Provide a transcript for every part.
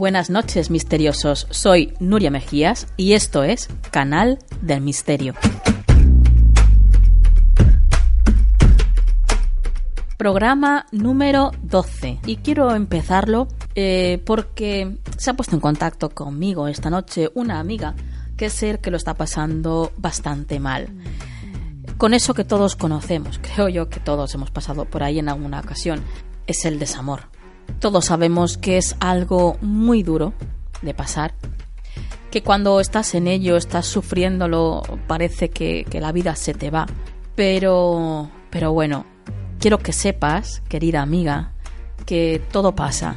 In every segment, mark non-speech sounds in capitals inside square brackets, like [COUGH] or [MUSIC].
Buenas noches, misteriosos. Soy Nuria Mejías y esto es Canal del Misterio. Programa número 12. Y quiero empezarlo eh, porque se ha puesto en contacto conmigo esta noche una amiga que es ser que lo está pasando bastante mal. Con eso que todos conocemos, [LAUGHS] creo yo que todos hemos pasado por ahí en alguna ocasión, es el desamor todos sabemos que es algo muy duro de pasar, que cuando estás en ello, estás sufriéndolo, parece que, la vida se te va. Pero, pero bueno, quiero que sepas, querida amiga, que todo pasa.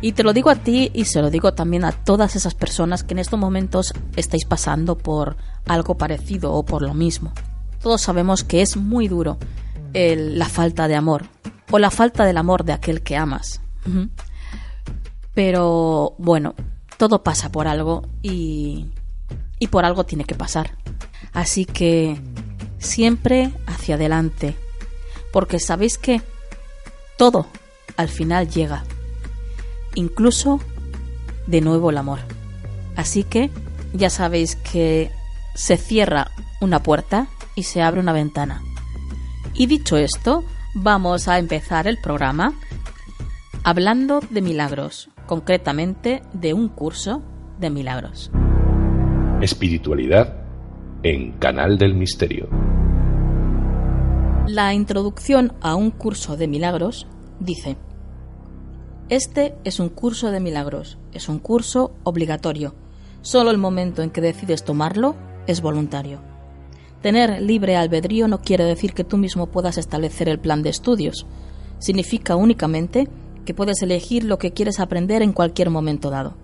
Y te lo digo a ti y se lo digo también a todas esas personas que en estos momentos estáis pasando por algo parecido o por lo mismo. Todos sabemos que es muy duro la falta de amor o la falta del amor de aquel que amas. Pero bueno, todo pasa por algo y, y por algo tiene que pasar. Así que siempre hacia adelante. Porque sabéis que todo al final llega. Incluso de nuevo el amor. Así que ya sabéis que se cierra una puerta y se abre una ventana. Y dicho esto, vamos a empezar el programa hablando de milagros, concretamente de un curso de milagros. Espiritualidad en Canal del Misterio. La introducción a un curso de milagros dice, Este es un curso de milagros, es un curso obligatorio. Solo el momento en que decides tomarlo es voluntario. Tener libre albedrío no quiere decir que tú mismo puedas establecer el plan de estudios. Significa únicamente que puedes elegir lo que quieres aprender en cualquier momento dado.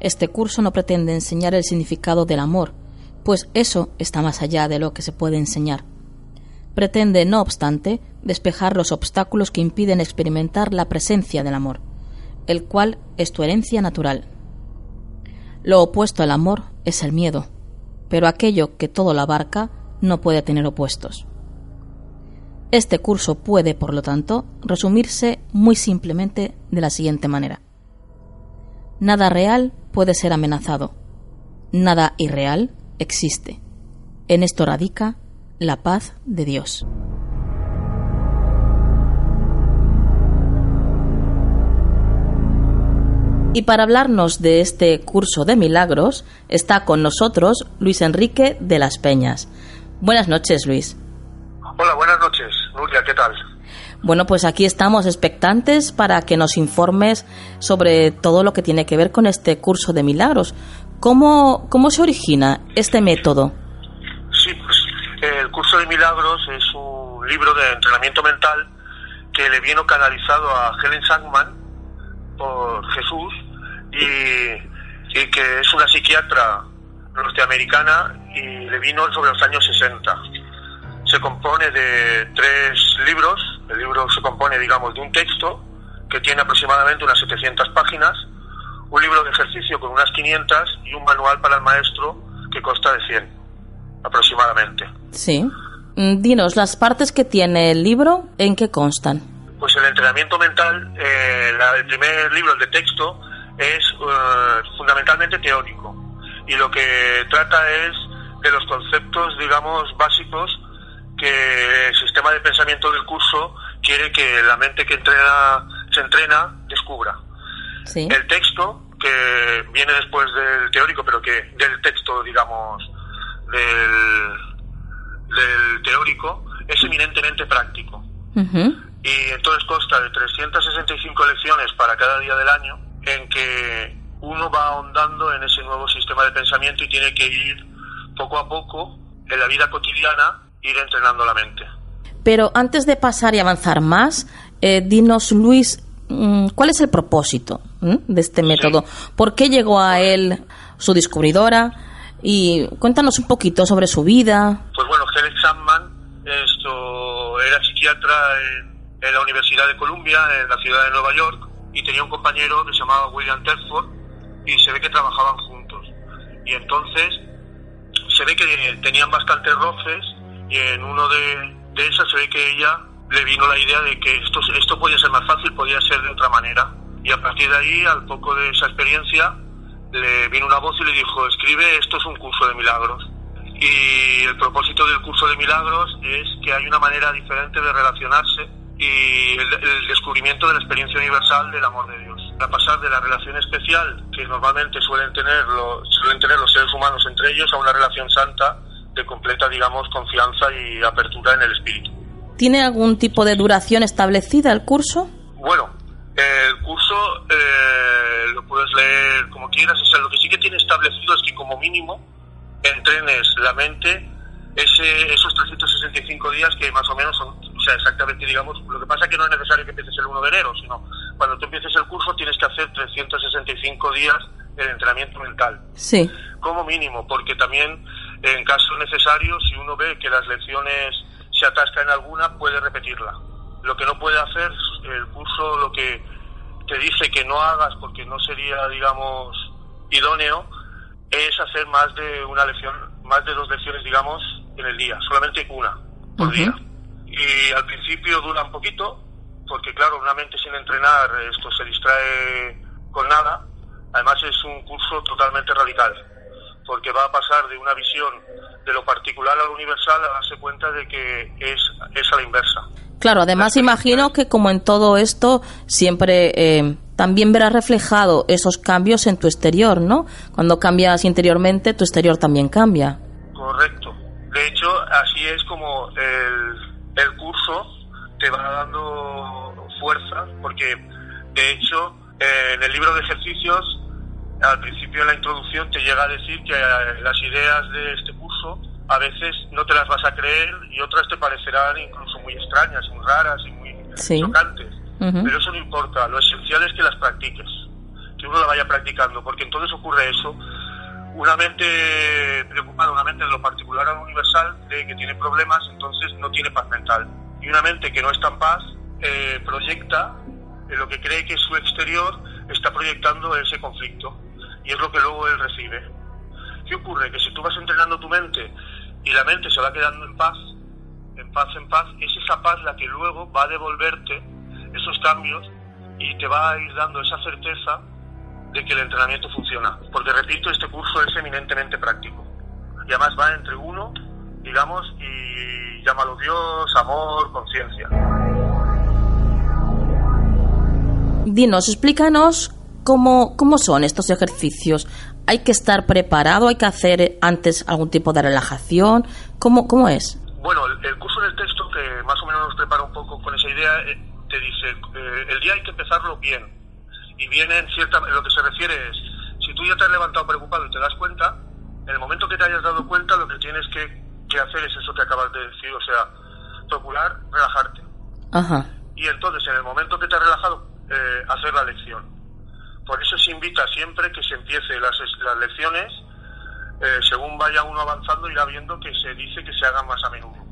Este curso no pretende enseñar el significado del amor, pues eso está más allá de lo que se puede enseñar. Pretende, no obstante, despejar los obstáculos que impiden experimentar la presencia del amor, el cual es tu herencia natural. Lo opuesto al amor es el miedo, pero aquello que todo lo abarca no puede tener opuestos. Este curso puede, por lo tanto, resumirse muy simplemente de la siguiente manera. Nada real puede ser amenazado. Nada irreal existe. En esto radica la paz de Dios. Y para hablarnos de este curso de milagros está con nosotros Luis Enrique de las Peñas. Buenas noches, Luis. Hola, buenas noches. Nuria, ¿qué tal? Bueno, pues aquí estamos expectantes para que nos informes sobre todo lo que tiene que ver con este curso de milagros. ¿Cómo, cómo se origina este método? Sí, pues el curso de milagros es un libro de entrenamiento mental que le vino canalizado a Helen Sangman por Jesús y que es una psiquiatra norteamericana y le vino sobre los años 60. Se compone de tres libros. El libro se compone, digamos, de un texto que tiene aproximadamente unas 700 páginas, un libro de ejercicio con unas 500 y un manual para el maestro que consta de 100 aproximadamente. Sí. Mm, dinos, las partes que tiene el libro, ¿en qué constan? Pues el entrenamiento mental, eh, el primer libro, el de texto, es eh, fundamentalmente teórico y lo que trata es de los conceptos, digamos, básicos que el sistema de pensamiento del curso quiere que la mente que entrena, se entrena descubra. El texto, que viene después del teórico, pero que del texto, digamos, del, del teórico, es eminentemente práctico. Y entonces consta de 365 lecciones para cada día del año, en que uno va ahondando en ese nuevo sistema de pensamiento y tiene que ir poco a poco en la vida cotidiana, ir entrenando la mente. Pero antes de pasar y avanzar más, eh, dinos, Luis, mm, ¿cuál es el propósito de este método? ¿Por qué llegó a él su descubridora? Y cuéntanos un poquito sobre su vida. Pues bueno, Helen Sandman esto, era psiquiatra en, la Universidad de Columbia, en la ciudad de Nueva York, y tenía un compañero que se llamaba William Telford, y se ve que trabajaban juntos. Y entonces se ve que tenían bastantes roces y en uno de, de esas se ve que ella le vino la idea de que esto, esto podía ser más fácil, podía ser de otra manera. Y a partir de ahí, al poco de esa experiencia, le vino una voz y le dijo, escribe, esto es un curso de milagros. Y el propósito del curso de milagros es que hay una manera diferente de relacionarse y el, descubrimiento de la experiencia universal del amor de Dios. Para pasar de la relación especial que normalmente suelen tener, los, suelen tener los seres humanos entre ellos a una relación santa de completa, digamos, confianza y apertura en el espíritu. ¿Tiene algún tipo de duración establecida el curso? Bueno, el curso eh, lo puedes leer como quieras. O sea, lo que sí que tiene establecido es que como mínimo entrenes la mente ese, esos 365 días que más o menos son, o sea, exactamente, digamos, lo que pasa es que no es necesario que empieces el 1 de enero, sino cuando tú empieces el curso tienes que hacer 365 días de entrenamiento mental. Sí. Como mínimo, porque también en caso necesario, si uno ve que las lecciones se atasca en alguna, puede repetirla. Lo que no puede hacer el curso, lo que te dice que no hagas porque no sería, digamos, idóneo, es hacer más de una lección, más de dos lecciones, digamos, en el día, solamente una por día. Y al principio dura un poquito, porque claro, una mente sin entrenar, esto se distrae con nada. Además es un curso totalmente radical, porque va a pasar de una visión de lo particular a lo universal a darse cuenta de que es, es a la inversa. Claro, además imagino que como en todo esto siempre eh, también verás reflejado esos cambios en tu exterior, ¿no? Cuando cambias interiormente, tu exterior también cambia. Correcto. De hecho, así es como el, el curso te va dando fuerza, porque de hecho en el libro de ejercicios, al principio de la introducción te llega a decir que eh, las ideas de este curso a veces no te las vas a creer y otras te parecerán incluso muy extrañas, muy raras y muy chocantes. Pero eso no importa, lo esencial es que las practiques, que uno la vaya practicando, porque entonces ocurre eso una mente preocupada, una mente de lo particular a lo universal, de que tiene problemas, entonces no tiene paz mental. Y una mente que no está en paz eh, proyecta en lo que cree que su exterior está proyectando ese conflicto. Y es lo que luego él recibe. ¿Qué ocurre? Que si tú vas entrenando tu mente y la mente se va quedando en paz, en paz, en paz, es esa paz la que luego va a devolverte esos cambios y te va a ir dando esa certeza de que el entrenamiento funciona. Porque repito, este curso es eminentemente práctico. Y además va entre uno, digamos, y llámalo Dios, amor, conciencia. Dinos, explícanos cómo, cómo son estos ejercicios. ¿Hay que estar preparado? ¿Hay que hacer antes algún tipo de relajación? ¿Cómo, cómo es? Bueno, el, curso del texto, que más o menos nos prepara un poco con esa idea, eh, te dice, eh, el día hay que empezarlo bien y viene en cierta lo que se refiere es si tú ya te has levantado preocupado y te das cuenta en el momento que te hayas dado cuenta lo que tienes que, hacer es eso que acabas de decir o sea procurar relajarte Ajá. y entonces en el momento que te has relajado eh, hacer la lección Por eso se invita siempre que se empiece las, las lecciones, eh, según vaya uno avanzando, irá viendo que se dice que se hagan más a menudo,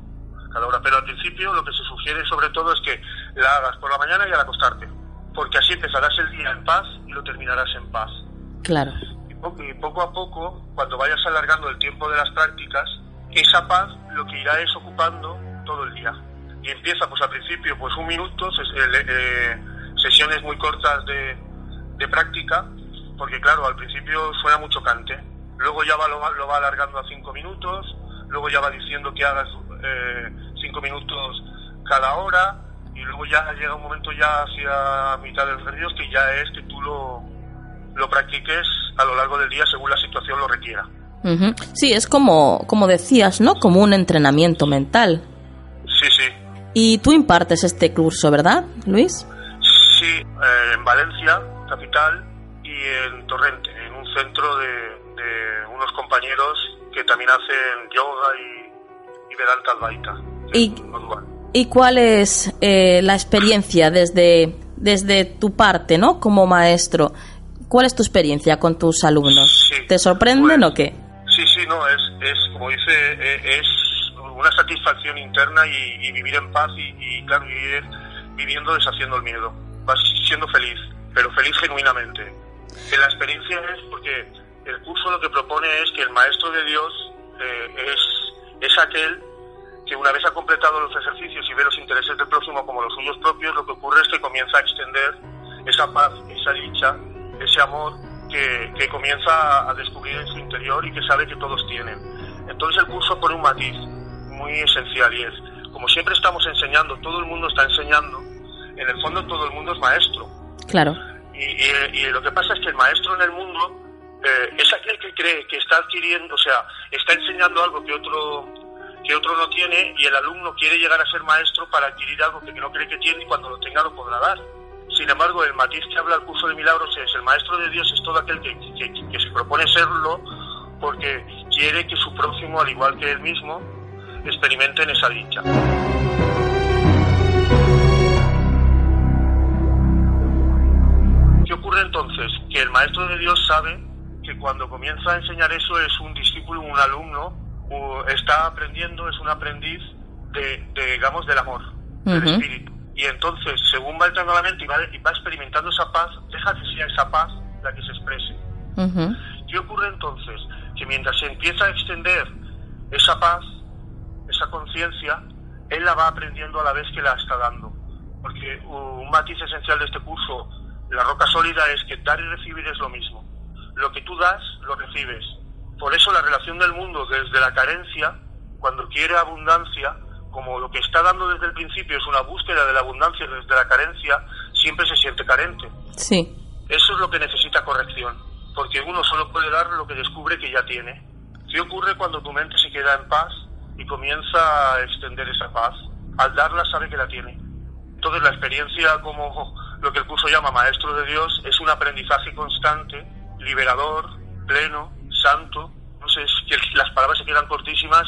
cada hora. Pero al principio lo que se sugiere sobre todo es que la hagas por la mañana y al acostarte, porque así empezarás el día en paz y lo terminarás en paz. Claro. Y poco, y poco a poco, cuando vayas alargando el tiempo de las prácticas, esa paz lo que irá es ocupando todo el día. Y empieza pues al principio pues un minuto, eh, eh, sesiones muy cortas de, de práctica, porque claro, al principio suena mucho cante. Luego ya va, lo, va, lo va alargando a cinco minutos, luego ya va diciendo que hagas eh, cinco minutos cada hora, y luego ya llega un momento ya hacia mitad de los ejercicios que ya es que tú lo, lo practiques a lo largo del día según la situación lo requiera. Sí, es como, como decías, ¿no? Como un entrenamiento mental. Sí, sí. Y tú impartes este curso, ¿verdad, Luis? Sí, eh, en Valencia, capital, y en Torrente, en un centro de, de unos compañeros que también hacen yoga y, y Vedanta Advaita. Y-. ¿Y cuál es eh, la experiencia desde, desde tu parte, ¿no? Como maestro. ¿Cuál es tu experiencia con tus alumnos? Sí, ¿Te sorprenden pues- o qué? Sí, sí, no, es, es como dice, eh, es una satisfacción interna y, y vivir en paz y, y, claro, ir viviendo deshaciendo el miedo. Vas siendo feliz, pero feliz genuinamente. Que la experiencia es porque el curso lo que propone es que el maestro de Dios eh, es, es aquel que una vez ha completado los ejercicios y ve los intereses del próximo como los suyos propios, lo que ocurre es que comienza a extender esa paz, esa dicha, ese amor que, que comienza a descubrir en su interior y que sabe que todos tienen. Entonces el curso pone un matiz muy esencial y es, como siempre estamos enseñando, todo el mundo está enseñando, en el fondo todo el mundo es maestro. Claro. Y, y- y lo que pasa es que el maestro en el mundo eh, es aquel que cree que está adquiriendo, o sea, está enseñando algo que otro que otro no tiene y el alumno quiere llegar a ser maestro para adquirir algo que no cree que tiene y cuando lo tenga lo podrá dar. Sin embargo, el matiz que habla el curso de milagros es el maestro de Dios es todo aquel que, que- que se propone serlo porque quiere que su prójimo, al igual que él mismo, experimenten esa dicha. Ocurre entonces? Que el maestro de Dios sabe que cuando comienza a enseñar eso es un discípulo, un alumno, o está aprendiendo, es un aprendiz de, de, digamos, del amor, del Ujú. espíritu. Y entonces, según va entrando a la mente y va, y va experimentando esa paz, deja que sea esa paz la que se exprese. Ujú. ¿Qué ocurre entonces? Que mientras se empieza a extender esa paz, esa conciencia, él la va aprendiendo a la vez que la está dando. Porque un matiz esencial de este curso, la roca sólida, es que dar y recibir es lo mismo. Lo que tú das, lo recibes. Por eso la relación del mundo desde la carencia, cuando quiere abundancia, como lo que está dando desde el principio es una búsqueda de la abundancia desde la carencia, siempre se siente carente. Sí. Eso es lo que necesita corrección, porque uno solo puede dar lo que descubre que ya tiene. ¿Qué ocurre cuando tu mente se queda en paz y comienza a extender esa paz? Al darla sabe que la tiene. Entonces la experiencia como lo que el curso llama Maestro de Dios es un aprendizaje constante, liberador, pleno, santo. No sé, es que las palabras se quedan cortísimas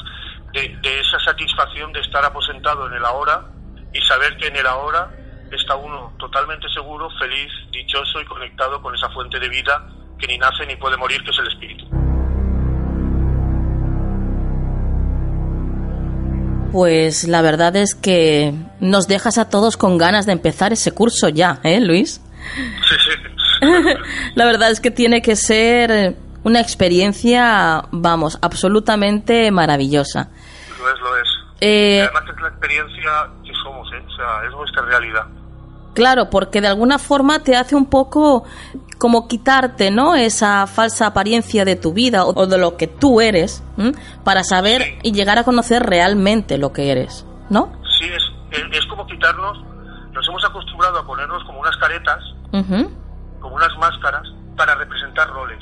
de, de esa satisfacción de estar aposentado en el ahora y saber que en el ahora está uno totalmente seguro, feliz, dichoso y conectado con esa fuente de vida que ni nace ni puede morir, que es el espíritu. Pues la verdad es que nos dejas a todos con ganas de empezar ese curso ya, ¿eh, Luis? Sí, sí. [LAUGHS] La verdad es que tiene que ser una experiencia, vamos, absolutamente maravillosa. Lo es, lo es. Eh, además es la experiencia que somos, ¿eh? O sea, es nuestra realidad. Claro, porque de alguna forma te hace un poco como quitarte, ¿no? Esa falsa apariencia de tu vida o de lo que tú eres, ¿m? para saber Sí. y llegar a conocer realmente lo que eres, ¿no? Sí, es, es, es como quitarnos, nos hemos acostumbrado a ponernos como unas caretas, Ujú. como unas máscaras, para representar roles,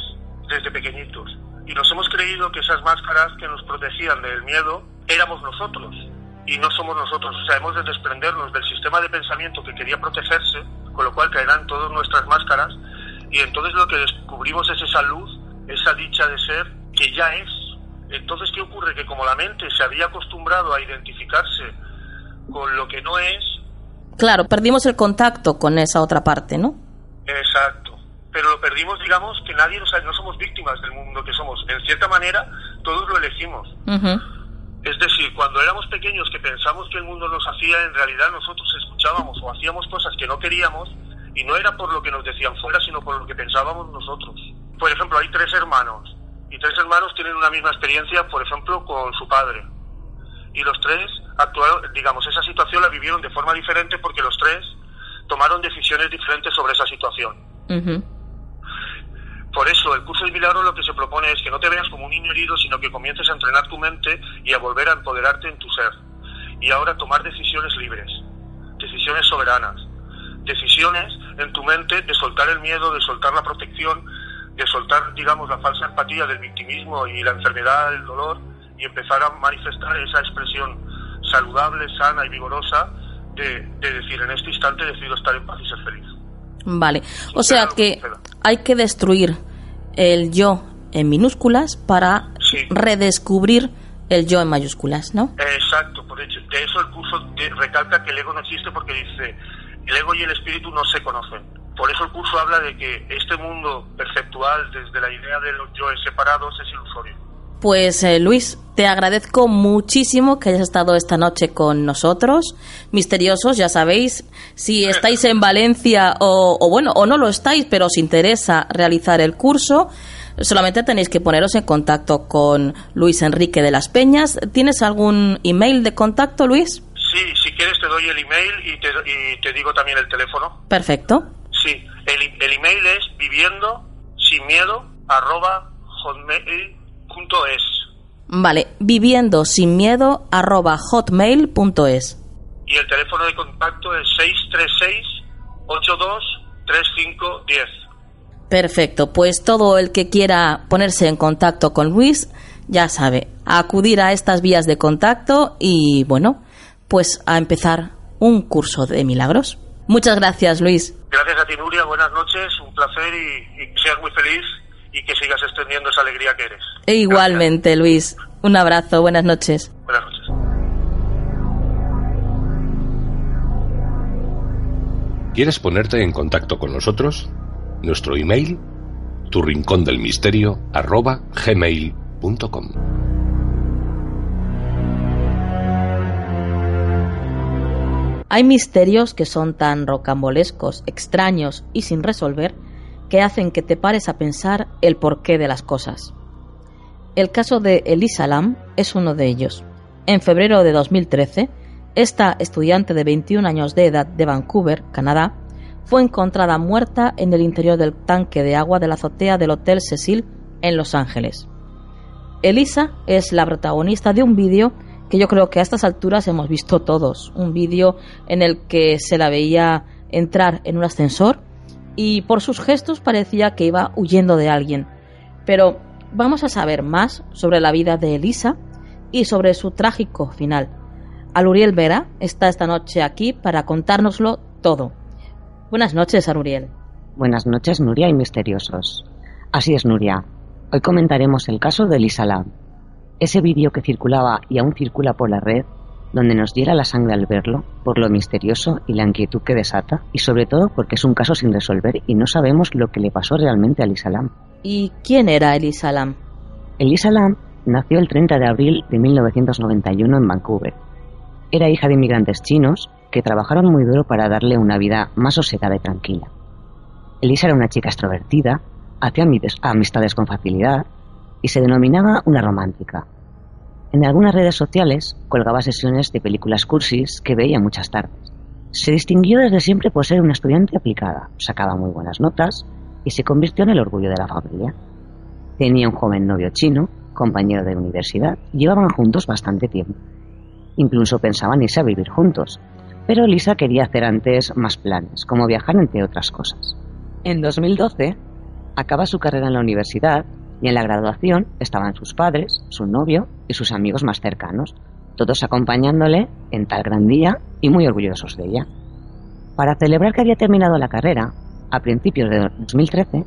desde pequeñitos. Y nos hemos creído que esas máscaras que nos protegían del miedo éramos nosotros. Y no somos nosotros. O sea, hemos de desprendernos del sistema de pensamiento que quería protegerse, con lo cual caerán todas nuestras máscaras. Y entonces lo que descubrimos es esa luz, esa dicha de ser que ya es. Entonces, ¿qué ocurre? Que como la mente se había acostumbrado a identificarse con lo que no es, Claro, perdimos el contacto con esa otra parte, ¿no? Exacto. pero lo perdimos, digamos, que nadie nos, no somos víctimas del mundo que somos. En cierta manera, todos lo elegimos. Es decir, cuando éramos pequeños que pensamos que el mundo nos hacía, en realidad nosotros escuchábamos o hacíamos cosas que no queríamos y no era por lo que nos decían fuera, sino por lo que pensábamos nosotros. Por ejemplo, hay tres hermanos y tres hermanos tienen una misma experiencia, por ejemplo, con su padre. Y los tres actuaron, digamos, esa situación la vivieron de forma diferente porque los tres tomaron decisiones diferentes sobre esa situación. Por eso, el curso de milagro lo que se propone es que no te veas como un niño herido, sino que comiences a entrenar tu mente y a volver a empoderarte en tu ser. Y ahora tomar decisiones libres, decisiones soberanas, decisiones en tu mente de soltar el miedo, de soltar la protección, de soltar, digamos, la falsa empatía del victimismo y la enfermedad, el dolor, y empezar a manifestar esa expresión saludable, sana y vigorosa de, de decir, en este instante decido estar en paz y ser feliz. Vale, o sea que hay que destruir el yo en minúsculas para redescubrir el yo en mayúsculas, ¿no? Exacto, por hecho, de eso el curso recalca que el ego no existe porque dice, el ego y el espíritu no se conocen. Por eso el curso habla de que este mundo perceptual, desde la idea de los yoes separados, es ilusorio. Pues eh, Luis, te agradezco muchísimo que hayas estado esta noche con nosotros. Misteriosos, ya sabéis, si estáis en Valencia o, bueno, o no lo estáis, pero os interesa realizar el curso, solamente tenéis que poneros en contacto con Luis Enrique de las Peñas. ¿Tienes algún email de contacto, Luis? Sí, si quieres te doy el email y te, digo también el teléfono. Perfecto. Sí, el, el email es viviendo sin miedo arroba hotmail es. Vale, viviendo sin miedo arroba hotmail.es. Y el teléfono de contacto es 636-823510. Perfecto, pues todo el que quiera ponerse en contacto con Luis, ya sabe, acudir a estas vías de contacto y bueno, pues a empezar un curso de milagros. Muchas gracias, Luis. Gracias a ti, Nuria. Buenas noches, un placer y, y seas muy feliz y que sigas extendiendo esa alegría que eres. E igualmente, Luis. Un abrazo, buenas noches. Buenas noches. ¿Quieres ponerte en contacto con nosotros? Nuestro email, tu rincón del misterio, arroba gmail.com. Hay misterios que son tan rocambolescos, extraños y sin resolver que hacen que te pares a pensar el porqué de las cosas. El caso de Elisa Lam es uno de ellos. En febrero de 2013, esta estudiante de 21 años de edad de Vancouver, Canadá, fue encontrada muerta en el interior del tanque de agua de la azotea del Hotel Cecil en Los Ángeles. Elisa es la protagonista de un vídeo que yo creo que a estas alturas hemos visto todos, un vídeo en el que se la veía entrar en un ascensor y por sus gestos parecía que iba huyendo de alguien. Pero vamos a saber más sobre la vida de Elisa y sobre su trágico final. Aluriel Vera está esta noche aquí para contárnoslo todo. Buenas noches, Aluriel. Buenas noches, Nuria y misteriosos. Así es, Nuria. Hoy comentaremos el caso de Elisa Lam. Ese vídeo que circulaba y aún circula por la red donde nos diera la sangre al verlo, por lo misterioso y la inquietud que desata, y sobre todo porque es un caso sin resolver y no sabemos lo que le pasó realmente a Elisa Lam. ¿Y quién era Elisa Lam? Elisa Lam nació el 30 de abril de 1991 en Vancouver. Era hija de inmigrantes chinos que trabajaron muy duro para darle una vida más sosegada y tranquila. Elisa era una chica extrovertida, hacía amistades con facilidad y se denominaba una romántica, en algunas redes sociales colgaba sesiones de películas cursis que veía muchas tardes. Se distinguió desde siempre por ser una estudiante aplicada, sacaba muy buenas notas y se convirtió en el orgullo de la familia. Tenía un joven novio chino, compañero de universidad, llevaban juntos bastante tiempo. Incluso pensaban irse a vivir juntos, pero Lisa quería hacer antes más planes, como viajar entre otras cosas. En 2012, acaba su carrera en la universidad y en la graduación estaban sus padres, su novio y sus amigos más cercanos, todos acompañándole en tal gran día y muy orgullosos de ella. Para celebrar que había terminado la carrera, a principios de 2013,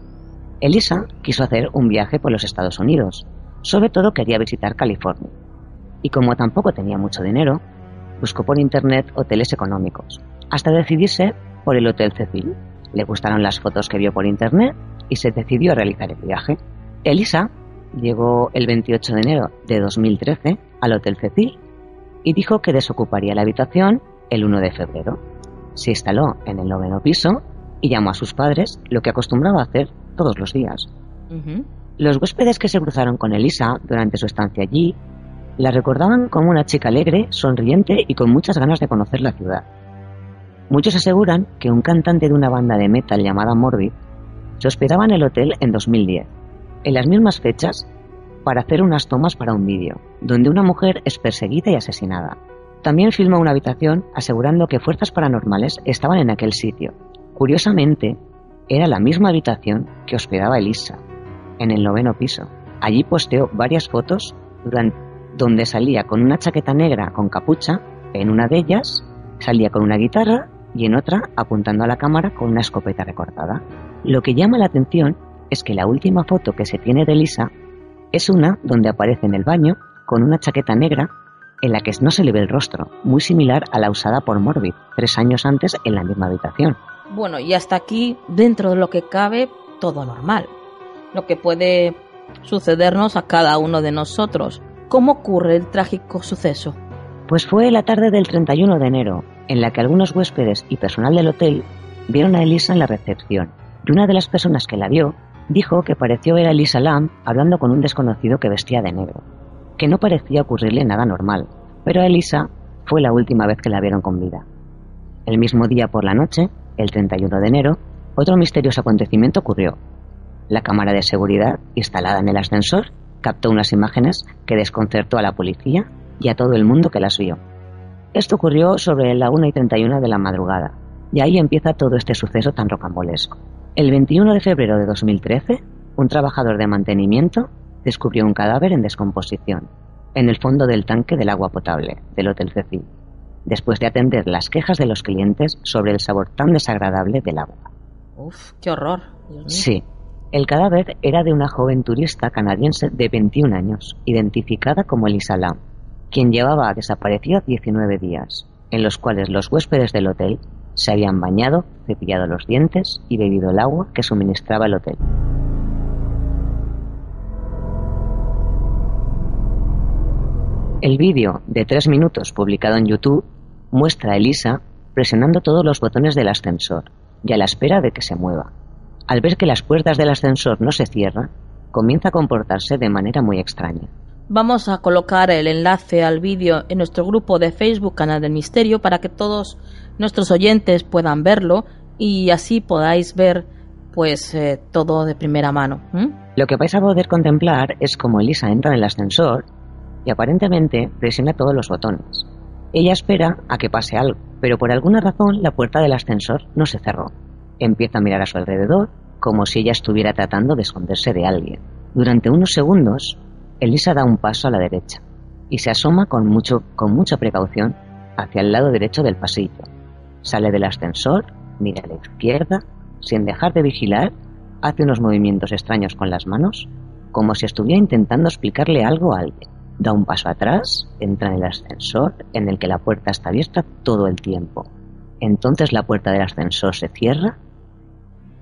Elisa quiso hacer un viaje por los Estados Unidos. Sobre todo quería visitar California. Y como tampoco tenía mucho dinero, buscó por internet hoteles económicos, hasta decidirse por el Hotel Cecil. Le gustaron las fotos que vio por internet y se decidió a realizar el viaje. Elisa llegó el 28 de enero de 2013 al Hotel Cecil y dijo que desocuparía la habitación el 1 de febrero. Se instaló en el noveno piso y llamó a sus padres, lo que acostumbraba a hacer todos los días. Los huéspedes que se cruzaron con Elisa durante su estancia allí la recordaban como una chica alegre, sonriente y con muchas ganas de conocer la ciudad. Muchos aseguran que un cantante de una banda de metal llamada Morbid se hospedaba en el hotel en 2010, en las mismas fechas, para hacer unas tomas para un vídeo, donde una mujer es perseguida y asesinada. También filmó una habitación asegurando que fuerzas paranormales estaban en aquel sitio. Curiosamente, era la misma habitación que hospedaba Elisa, en el noveno piso. Allí posteó varias fotos donde salía con una chaqueta negra con capucha, en una de ellas salía con una guitarra y en otra apuntando a la cámara con una escopeta recortada. Lo que llama la atención es que la última foto que se tiene de Elisa es una donde aparece en el baño con una chaqueta negra en la que no se le ve el rostro, muy similar a la usada por Morbid tres años antes en la misma habitación. Bueno, y hasta aquí, dentro de lo que cabe, todo normal. Lo que puede sucedernos a cada uno de nosotros. ¿Cómo ocurre el trágico suceso? Pues fue la tarde del 31 de enero, en la que algunos huéspedes y personal del hotel vieron a Elisa en la recepción. Y una de las personas que la vio dijo que pareció ver a Elisa Lam hablando con un desconocido que vestía de negro, que no parecía ocurrirle nada normal, pero a Elisa fue la última vez que la vieron con vida. El mismo día por la noche, el 31 de enero, otro misterioso acontecimiento ocurrió. La cámara de seguridad instalada en el ascensor captó unas imágenes que desconcertó a la policía y a todo el mundo que las vio. Esto ocurrió sobre la 1 y 31 de la madrugada, y ahí empieza todo este suceso tan rocambolesco. El 21 de febrero de 2013, un trabajador de mantenimiento descubrió un cadáver en descomposición en el fondo del tanque del agua potable del Hotel Cecil, después de atender las quejas de los clientes sobre el sabor tan desagradable del agua. Uf, qué horror. Sí, el cadáver era de una joven turista canadiense de 21 años, identificada como Elisa Lam, quien llevaba desaparecida 19 días, en los cuales los huéspedes del hotel se habían bañado, cepillado los dientes y bebido el agua que suministraba el hotel. El vídeo de tres minutos publicado en YouTube muestra a Elisa presionando todos los botones del ascensor y a la espera de que se mueva. Al ver que las puertas del ascensor no se cierran, comienza a comportarse de manera muy extraña. Vamos a colocar el enlace al vídeo en nuestro grupo de Facebook Canal del Misterio para que todos nuestros oyentes puedan verlo y así podáis ver pues eh, todo de primera mano. Lo que vais a poder contemplar es como Elisa entra en el ascensor y aparentemente presiona todos los botones. Ella espera a que pase algo, pero por alguna razón la puerta del ascensor no se cerró. Empieza a mirar a su alrededor como si ella estuviera tratando de esconderse de alguien. Durante unos segundos Elisa da un paso a la derecha y se asoma con, mucho, con mucha precaución hacia el lado derecho del pasillo. Sale del ascensor, mira a la izquierda, sin dejar de vigilar, hace unos movimientos extraños con las manos, como si estuviera intentando explicarle algo a alguien. Da un paso atrás, entra en el ascensor, en el que la puerta está abierta todo el tiempo. Entonces la puerta del ascensor se cierra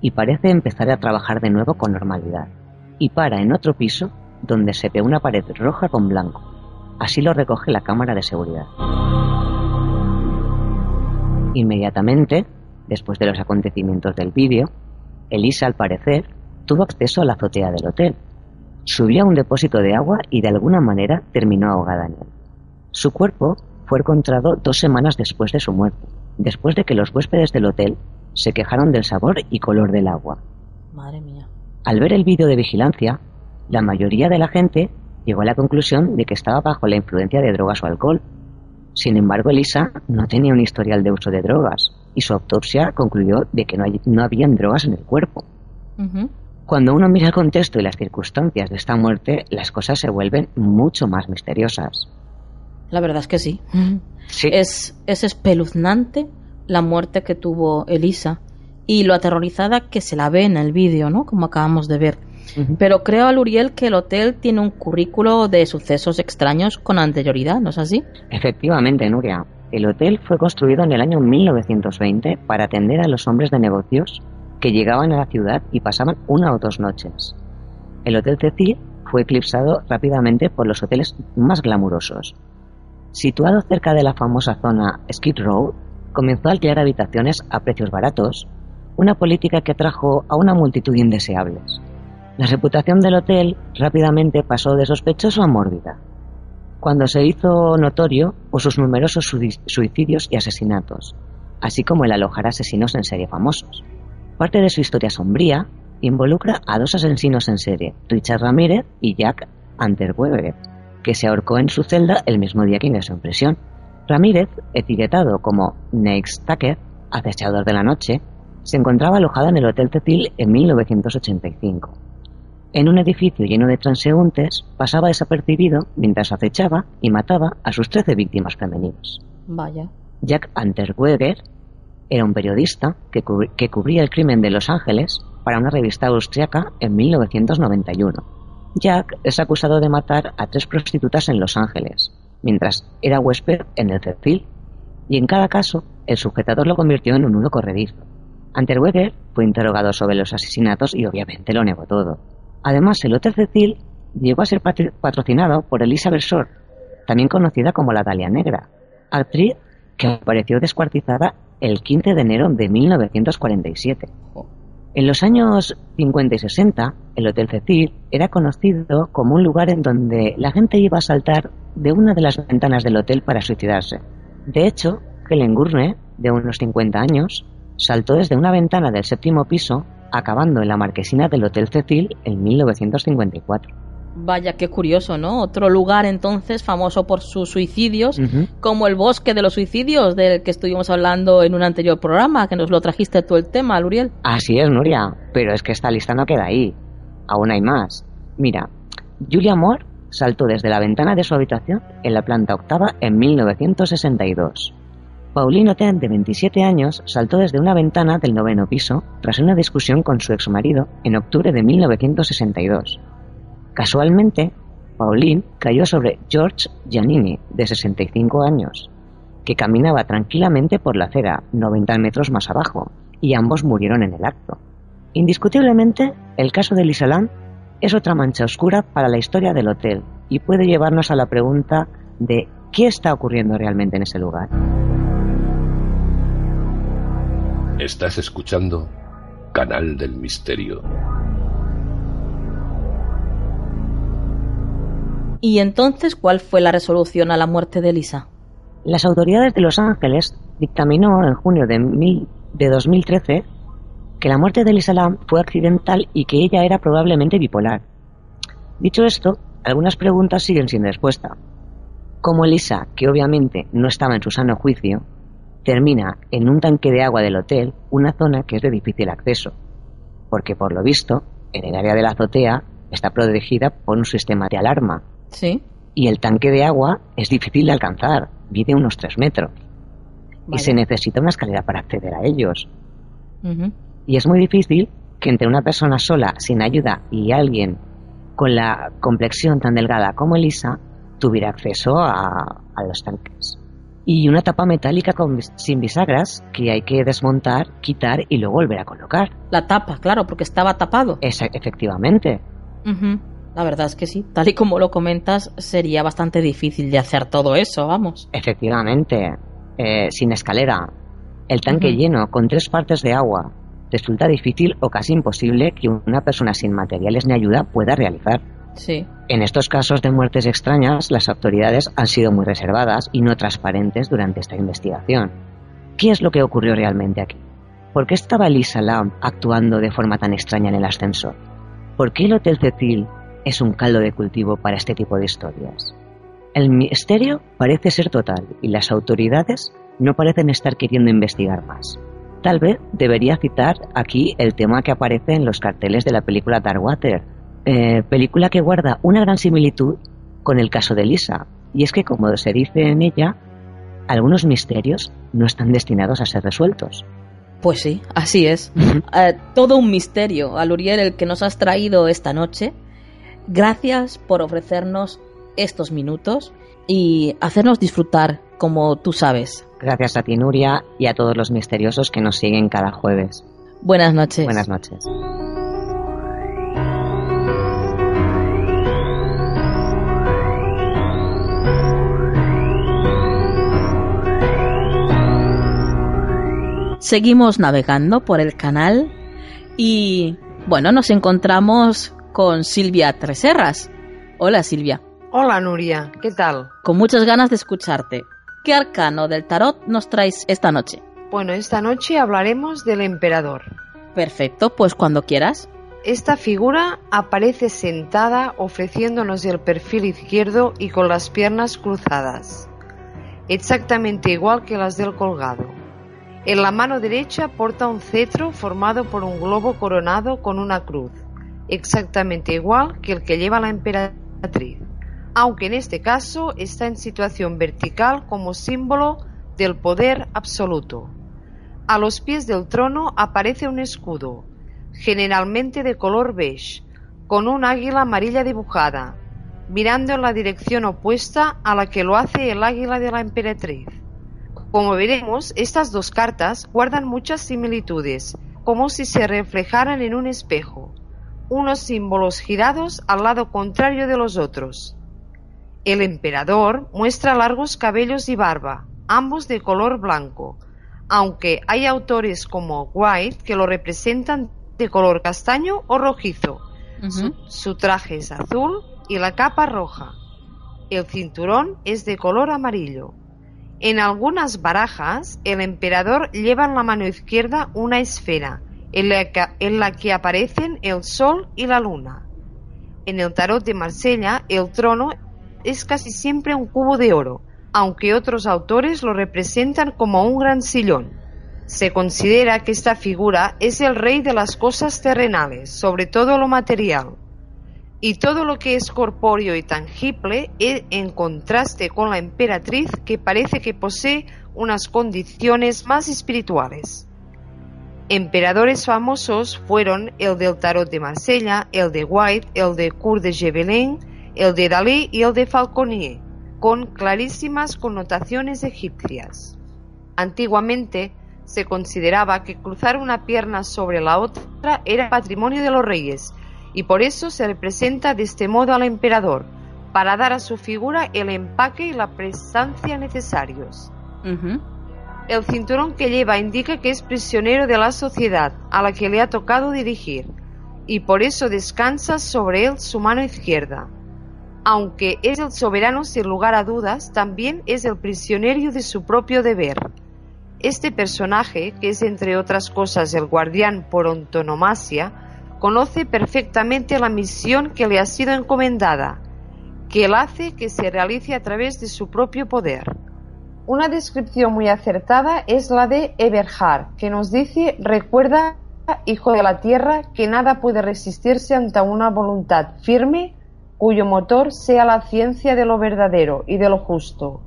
y parece empezar a trabajar de nuevo con normalidad. Y para en otro piso donde se ve una pared roja con blanco. Así lo recoge la cámara de seguridad. Inmediatamente, después de los acontecimientos del vídeo, Elisa, al parecer, tuvo acceso a la azotea del hotel. Subió a un depósito de agua y de alguna manera terminó ahogada en él. Su cuerpo fue encontrado dos semanas después de su muerte, después de que los huéspedes del hotel se quejaron del sabor y color del agua. Madre mía. Al ver el vídeo de vigilancia, la mayoría de la gente llegó a la conclusión de que estaba bajo la influencia de drogas o alcohol. Sin embargo, Elisa no tenía un historial de uso de drogas y su autopsia concluyó de que no, hay, no habían drogas en el cuerpo. Cuando uno mira el contexto y las circunstancias de esta muerte, las cosas se vuelven mucho más misteriosas. La verdad es que sí. Sí. Es, es espeluznante la muerte que tuvo Elisa y lo aterrorizada que se la ve en el vídeo, ¿no? Como acabamos de ver. Pero creo, Luriel, que el hotel tiene un currículo de sucesos extraños con anterioridad, ¿no es así? Efectivamente, Nuria. El hotel fue construido en el año 1920 para atender a los hombres de negocios que llegaban a la ciudad y pasaban una o dos noches. El Hotel Cecil fue eclipsado rápidamente por los hoteles más glamurosos. Situado cerca de la famosa zona Skid Row, comenzó a alquilar habitaciones a precios baratos, una política que atrajo a una multitud indeseables. La reputación del hotel rápidamente pasó de sospechoso a mórbida, cuando se hizo notorio por sus numerosos suicidios y asesinatos, así como el alojar asesinos en serie famosos. Parte de su historia sombría involucra a dos asesinos en serie, Richard Ramírez y Jack Unterweger, que se ahorcó en su celda el mismo día que ingresó en prisión. Ramírez, etiquetado como Next Tucker, acechador de la noche, se encontraba alojado en el Hotel Cecil en 1985. En un edificio lleno de transeúntes, pasaba desapercibido mientras acechaba y mataba a sus 13 víctimas femeninas. Vaya. Jack Unterweger era un periodista que, que cubría el crimen de Los Ángeles para una revista austriaca en 1991. Jack es acusado de matar a tres prostitutas en Los Ángeles, mientras era huésped en el Cecil, y en cada caso el sujetador lo convirtió en un nudo corredizo. Unterweger fue interrogado sobre los asesinatos y obviamente lo negó todo. Además, el Hotel Cecil llegó a ser patrocinado por Elizabeth Short, también conocida como la Dalia Negra, actriz que apareció descuartizada el 15 de enero de 1947. En los años 50 y 60, el Hotel Cecil era conocido como un lugar en donde la gente iba a saltar de una de las ventanas del hotel para suicidarse. De hecho, Helen Gurney, de unos 50 años, saltó desde una ventana del séptimo piso, acabando en la marquesina del Hotel Cecil en 1954. Vaya, qué curioso, ¿no? Otro lugar entonces famoso por sus suicidios, como el bosque de los suicidios del que estuvimos hablando en un anterior programa, que nos lo trajiste todo el tema, Luriel. Así es, Nuria, pero es que esta lista no queda ahí. Aún hay más. Mira, Julia Moore saltó desde la ventana de su habitación en la planta octava en 1962. Pauline Oten, de 27 años, saltó desde una ventana del noveno piso tras una discusión con su exmarido en octubre de 1962. Casualmente, Pauline cayó sobre George Giannini, de 65 años, que caminaba tranquilamente por la acera 90 metros más abajo, y ambos murieron en el acto. Indiscutiblemente, el caso de Lisa es otra mancha oscura para la historia del hotel y puede llevarnos a la pregunta de qué está ocurriendo realmente en ese lugar. Estás escuchando Canal del Misterio. ¿Y entonces cuál fue la resolución a la muerte de Lisa? Las autoridades de Los Ángeles dictaminó en junio de, de 2013 que la muerte de Lisa Lam fue accidental y que ella era probablemente bipolar. Dicho esto, algunas preguntas siguen sin respuesta. ¿Cómo Lisa, que obviamente no estaba en su sano juicio, termina en un tanque de agua del hotel, una zona que es de difícil acceso? Porque por lo visto, en el área de la azotea está protegida por un sistema de alarma Sí. Y el tanque de agua es difícil de alcanzar, mide unos 3 metros. Y se necesita una escalera para acceder a ellos. Y es muy difícil que entre una persona sola, sin ayuda, y alguien con la complexión tan delgada como Elisa, tuviera acceso a, los tanques. Y una tapa metálica con, sin bisagras que hay que desmontar, quitar y luego volver a colocar. La tapa, claro, porque estaba tapado. Es, efectivamente. La verdad es que sí, tal y como lo comentas, sería bastante difícil de hacer todo eso, vamos. Efectivamente, eh, sin escalera, el tanque lleno con tres partes de agua, resulta difícil o casi imposible que una persona sin materiales ni ayuda pueda realizar. Sí. En estos casos de muertes extrañas, las autoridades han sido muy reservadas y no transparentes durante esta investigación. ¿Qué es lo que ocurrió realmente aquí? ¿Por qué estaba Lisa Lamb actuando de forma tan extraña en el ascensor? ¿Por qué el Hotel Cecil es un caldo de cultivo para este tipo de historias. El misterio parece ser total y las autoridades no parecen estar queriendo investigar más. Tal vez debería citar aquí el tema que aparece en los carteles de la película Darkwater, eh, película que guarda una gran similitud con el caso de Lisa, y es que como se dice en ella, algunos misterios no están destinados a ser resueltos. Pues sí, así es. Eh, todo un misterio, Aluriel, el que nos has traído esta noche, Gracias por ofrecernos estos minutos y hacernos disfrutar como tú sabes. Gracias a ti, Nuria, y a todos los misteriosos que nos siguen cada jueves. Buenas noches. Buenas noches. Seguimos navegando por el canal y, bueno, nos encontramos con Silvia Treserras. Hola Silvia. Hola Nuria, ¿qué tal? Con muchas ganas de escucharte. ¿Qué arcano del tarot nos traes esta noche? Bueno, esta noche hablaremos del emperador. Perfecto, pues cuando quieras. Esta figura aparece sentada ofreciéndonos el perfil izquierdo y con las piernas cruzadas, exactamente igual que las del colgado. En la mano derecha porta un cetro formado por un globo coronado con una cruz, exactamente igual que el que lleva la emperatriz, aunque en este caso está en situación vertical como símbolo del poder absoluto. A los pies del trono aparece un escudo, generalmente de color beige, con un águila amarilla dibujada, mirando en la dirección opuesta a la que lo hace el águila de la emperatriz. Como veremos, estas dos cartas guardan muchas similitudes, como si se reflejaran en un espejo, unos símbolos girados al lado contrario de los otros. El emperador muestra largos cabellos y barba, ambos de color blanco, aunque hay autores como White que lo representan de color castaño o rojizo. su, su traje es azul y la capa roja. El cinturón es de color amarillo. En algunas barajas, el emperador lleva en la mano izquierda una esfera, en la, que, aparecen el sol y la luna. En el tarot de Marsella, el trono es casi siempre un cubo de oro, aunque otros autores lo representan como un gran sillón. Se considera que esta figura es el rey de las cosas terrenales, sobre todo lo material y todo lo que es corpóreo y tangible es en contraste con la emperatriz que parece que posee unas condiciones más espirituales. Emperadores famosos fueron el del Tarot de Marsella, el de White, el de Cour de Gebelin, el de Dalí y el de Falconier, con clarísimas connotaciones egipcias. Antiguamente se consideraba que cruzar una pierna sobre la otra era patrimonio de los reyes y por eso se representa de este modo al emperador, para dar a su figura el empaque y la prestancia necesarios. El cinturón que lleva indica que es prisionero de la sociedad a la que le ha tocado dirigir, y por eso descansa sobre él su mano izquierda. Aunque es el soberano sin lugar a dudas, también es el prisionero de su propio deber. Este personaje, que es entre otras cosas el guardián por antonomasia, conoce perfectamente la misión que le ha sido encomendada, que él hace que se realice a través de su propio poder. Una descripción muy acertada es la de Eberhard, que nos dice, recuerda, hijo de la tierra, que nada puede resistirse ante una voluntad firme cuyo motor sea la ciencia de lo verdadero y de lo justo.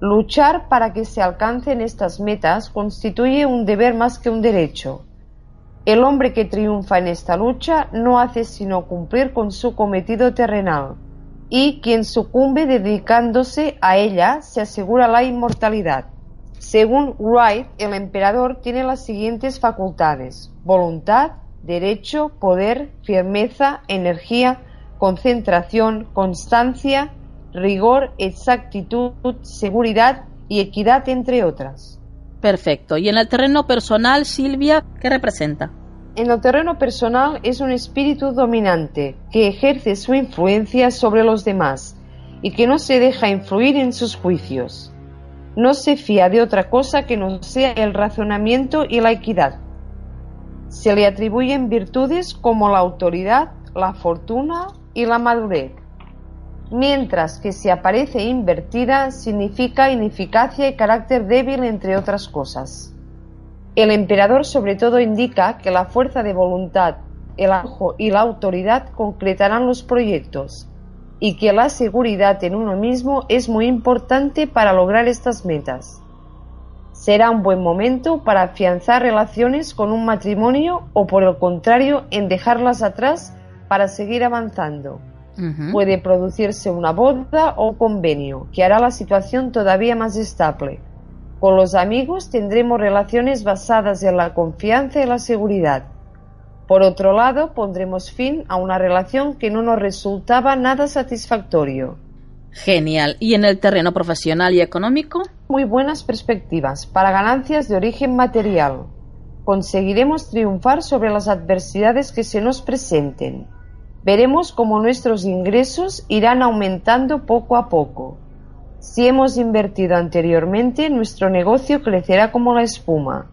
Luchar para que se alcancen estas metas constituye un deber más que un derecho. El hombre que triunfa en esta lucha no hace sino cumplir con su cometido terrenal, y quien sucumbe dedicándose a ella se asegura la inmortalidad. Según Wright, el emperador tiene las siguientes facultades: voluntad, derecho, poder, firmeza, energía, concentración, constancia, rigor, exactitud, seguridad y equidad, entre otras. Perfecto. ¿Y en el terreno personal, Silvia, qué representa? En el terreno personal es un espíritu dominante que ejerce su influencia sobre los demás y que no se deja influir en sus juicios. No se fía de otra cosa que no sea el razonamiento y la equidad. Se le atribuyen virtudes como la autoridad, la fortuna y la madurez mientras que si aparece invertida significa ineficacia y carácter débil, entre otras cosas. El emperador sobre todo indica que la fuerza de voluntad, el ojo y la autoridad concretarán los proyectos y que la seguridad en uno mismo es muy importante para lograr estas metas. Será un buen momento para afianzar relaciones con un matrimonio o por el contrario en dejarlas atrás para seguir avanzando puede producirse una boda o convenio que hará la situación todavía más estable. Con los amigos tendremos relaciones basadas en la confianza y la seguridad. Por otro lado, pondremos fin a una relación que no nos resultaba nada satisfactorio. Genial. ¿Y en el terreno profesional y económico? Muy buenas perspectivas para ganancias de origen material. Conseguiremos triunfar sobre las adversidades que se nos presenten. Veremos cómo nuestros ingresos irán aumentando poco a poco. Si hemos invertido anteriormente, nuestro negocio crecerá como la espuma.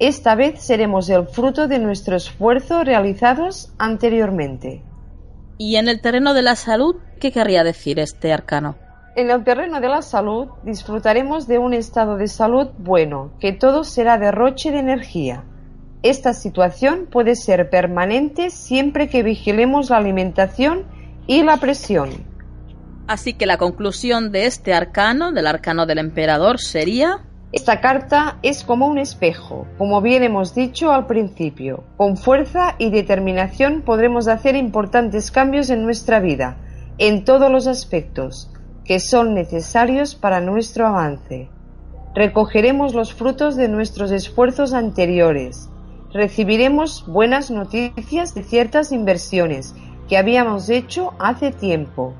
Esta vez seremos el fruto de nuestro esfuerzo realizados anteriormente. ¿Y en el terreno de la salud, qué querría decir este arcano? En el terreno de la salud disfrutaremos de un estado de salud bueno, que todo será derroche de energía. Esta situación puede ser permanente siempre que vigilemos la alimentación y la presión. Así que la conclusión de este arcano, del arcano del emperador, sería esta carta es como un espejo, como bien hemos dicho al principio. Con fuerza y determinación podremos hacer importantes cambios en nuestra vida, en todos los aspectos, que son necesarios para nuestro avance. Recogeremos los frutos de nuestros esfuerzos anteriores. Recibiremos buenas noticias de ciertas inversiones que habíamos hecho hace tiempo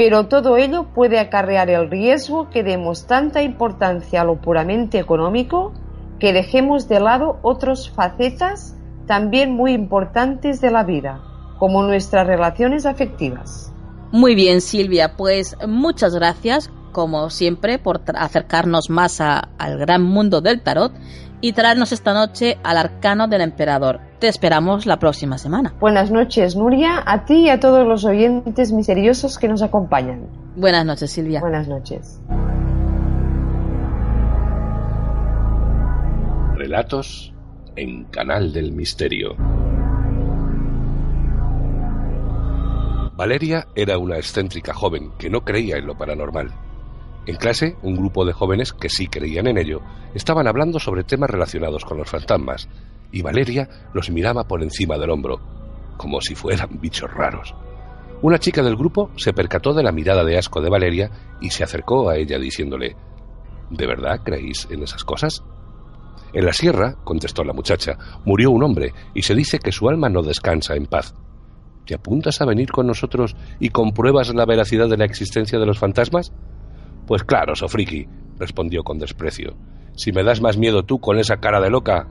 pero todo ello puede acarrear el riesgo que demos tanta importancia a lo puramente económico que dejemos de lado otras facetas también muy importantes de la vida, como nuestras relaciones afectivas. Muy bien, Silvia, pues muchas gracias, como siempre, por acercarnos más al gran mundo del tarot y traernos esta noche al arcano del emperador. Te esperamos la próxima semana. Buenas noches, Nuria, a ti y a todos los oyentes misteriosos que nos acompañan. Buenas noches, Silvia. Buenas noches. Relatos en Canal del Misterio. Valeria era una excéntrica joven que no creía en lo paranormal en clase, un grupo de jóvenes que sí creían en ello estaban hablando sobre temas relacionados con los fantasmas, y Valeria los miraba por encima del hombro, como si fueran bichos raros. Una chica del grupo se percató de la mirada de asco de Valeria y se acercó a ella diciéndole ¿De verdad creéis en esas cosas? En la sierra, contestó la muchacha, murió un hombre y se dice que su alma no descansa en paz. ¿Te apuntas a venir con nosotros y compruebas la veracidad de la existencia de los fantasmas? Pues claro, Sofriki, respondió con desprecio. Si me das más miedo tú con esa cara de loca.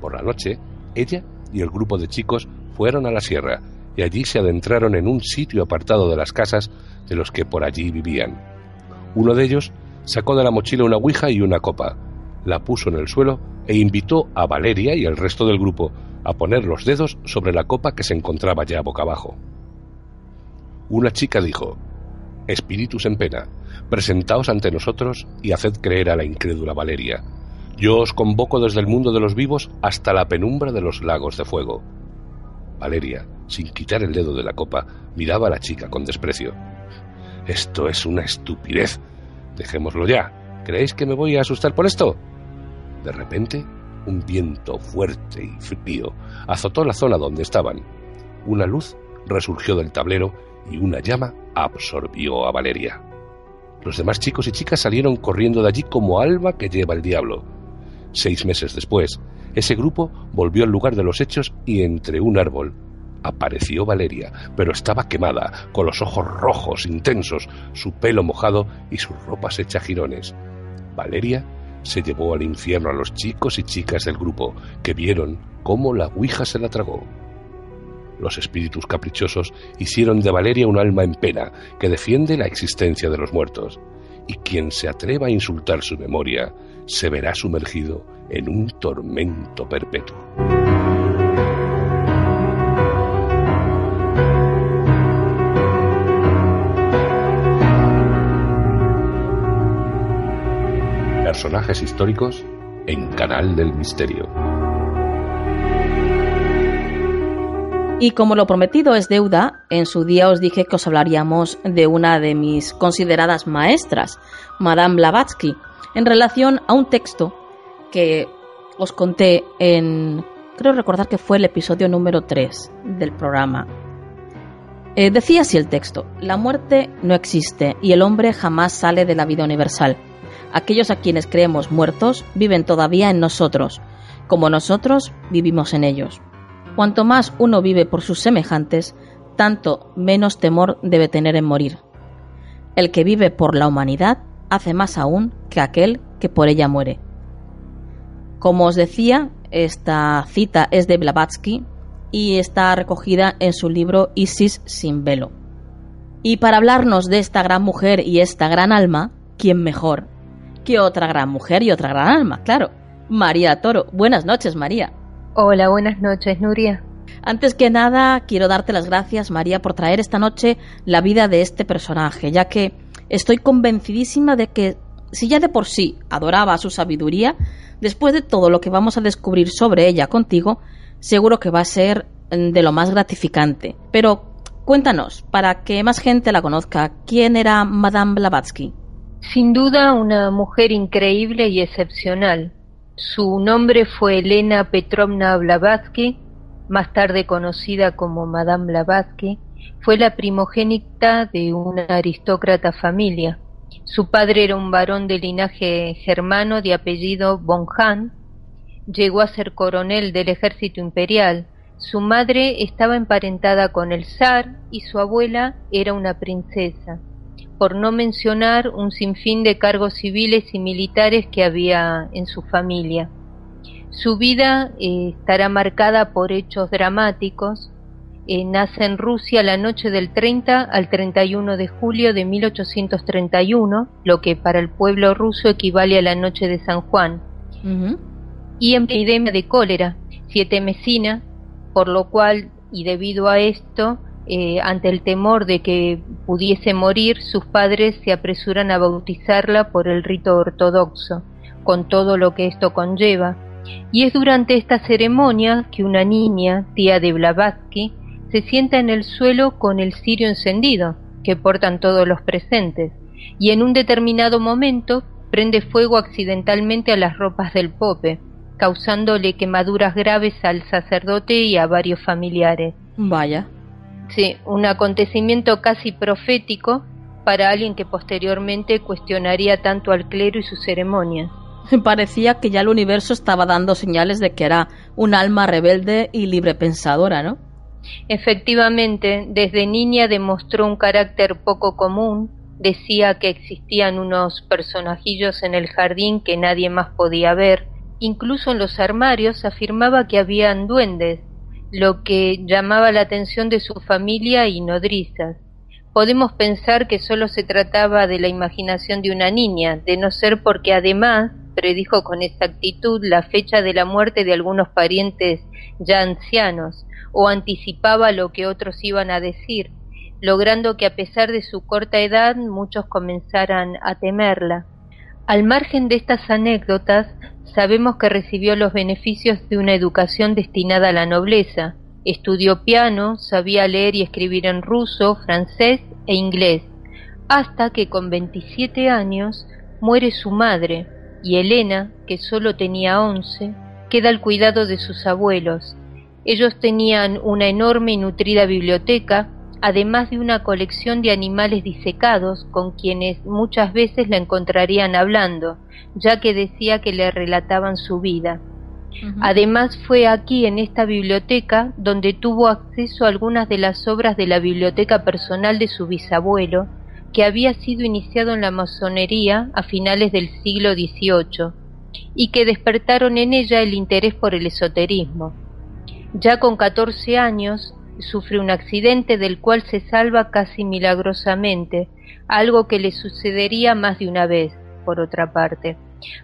Por la noche, ella y el grupo de chicos fueron a la sierra y allí se adentraron en un sitio apartado de las casas de los que por allí vivían. Uno de ellos sacó de la mochila una ouija y una copa, la puso en el suelo e invitó a Valeria y al resto del grupo a poner los dedos sobre la copa que se encontraba ya boca abajo. Una chica dijo, Espíritus en pena, presentaos ante nosotros y haced creer a la incrédula Valeria. Yo os convoco desde el mundo de los vivos hasta la penumbra de los lagos de fuego. Valeria, sin quitar el dedo de la copa, miraba a la chica con desprecio. Esto es una estupidez. Dejémoslo ya. ¿Creéis que me voy a asustar por esto? De repente, un viento fuerte y frío azotó la zona donde estaban. Una luz resurgió del tablero y una llama absorbió a Valeria. Los demás chicos y chicas salieron corriendo de allí como alma que lleva el diablo. Seis meses después, ese grupo volvió al lugar de los hechos y entre un árbol apareció Valeria, pero estaba quemada, con los ojos rojos, intensos, su pelo mojado y sus ropas hechas jirones. Valeria se llevó al infierno a los chicos y chicas del grupo, que vieron cómo la Ouija se la tragó. Los espíritus caprichosos hicieron de Valeria un alma en pena que defiende la existencia de los muertos, y quien se atreva a insultar su memoria se verá sumergido en un tormento perpetuo. Personajes históricos en Canal del Misterio. Y como lo prometido es deuda, en su día os dije que os hablaríamos de una de mis consideradas maestras, Madame Blavatsky, en relación a un texto que os conté en, creo recordar que fue el episodio número 3 del programa. Eh, decía así el texto, la muerte no existe y el hombre jamás sale de la vida universal. Aquellos a quienes creemos muertos viven todavía en nosotros, como nosotros vivimos en ellos. Cuanto más uno vive por sus semejantes, tanto menos temor debe tener en morir. El que vive por la humanidad hace más aún que aquel que por ella muere. Como os decía, esta cita es de Blavatsky y está recogida en su libro Isis sin velo. Y para hablarnos de esta gran mujer y esta gran alma, ¿quién mejor que otra gran mujer y otra gran alma? Claro, María Toro. Buenas noches, María. Hola, buenas noches, Nuria. Antes que nada, quiero darte las gracias, María, por traer esta noche la vida de este personaje, ya que estoy convencidísima de que si ya de por sí adoraba su sabiduría, después de todo lo que vamos a descubrir sobre ella contigo, seguro que va a ser mm, de lo más gratificante. Pero cuéntanos, para que más gente la conozca, ¿quién era Madame Blavatsky? Sin duda una mujer increíble y excepcional. Su nombre fue Elena Petrovna Blavatsky, más tarde conocida como Madame Blavatsky, fue la primogénita de una aristócrata familia. Su padre era un varón de linaje germano de apellido von Hahn. Llegó a ser coronel del ejército imperial. Su madre estaba emparentada con el zar y su abuela era una princesa, por no mencionar un sinfín de cargos civiles y militares que había en su familia. Su vida eh, estará marcada por hechos dramáticos, eh, nace en Rusia la noche del 30 al 31 de julio de 1831, lo que para el pueblo ruso equivale a la noche de San Juan, y en epidemia de cólera, siete mesina, por lo cual, y debido a esto, eh, ante el temor de que pudiese morir, sus padres se apresuran a bautizarla por el rito ortodoxo, con todo lo que esto conlleva, y es durante esta ceremonia que una niña, tía de Blavatsky, se sienta en el suelo con el cirio encendido, que portan todos los presentes, y en un determinado momento prende fuego accidentalmente a las ropas del pope, causándole quemaduras graves al sacerdote y a varios familiares. Vaya. Sí, un acontecimiento casi profético para alguien que posteriormente cuestionaría tanto al clero y sus ceremonias. Parecía que ya el universo estaba dando señales de que era un alma rebelde y librepensadora, ¿no? Efectivamente, desde niña demostró un carácter poco común, decía que existían unos personajillos en el jardín que nadie más podía ver, incluso en los armarios afirmaba que habían duendes, lo que llamaba la atención de su familia y nodrizas. Podemos pensar que solo se trataba de la imaginación de una niña, de no ser porque además predijo con exactitud la fecha de la muerte de algunos parientes ya ancianos, o anticipaba lo que otros iban a decir, logrando que a pesar de su corta edad muchos comenzaran a temerla. Al margen de estas anécdotas, sabemos que recibió los beneficios de una educación destinada a la nobleza. Estudió piano, sabía leer y escribir en ruso, francés e inglés, hasta que con 27 años muere su madre y Elena, que solo tenía 11, queda al cuidado de sus abuelos, ellos tenían una enorme y nutrida biblioteca, además de una colección de animales disecados con quienes muchas veces la encontrarían hablando, ya que decía que le relataban su vida. Además fue aquí en esta biblioteca donde tuvo acceso a algunas de las obras de la biblioteca personal de su bisabuelo, que había sido iniciado en la masonería a finales del siglo XVIII, y que despertaron en ella el interés por el esoterismo. Ya con catorce años sufre un accidente del cual se salva casi milagrosamente, algo que le sucedería más de una vez, por otra parte.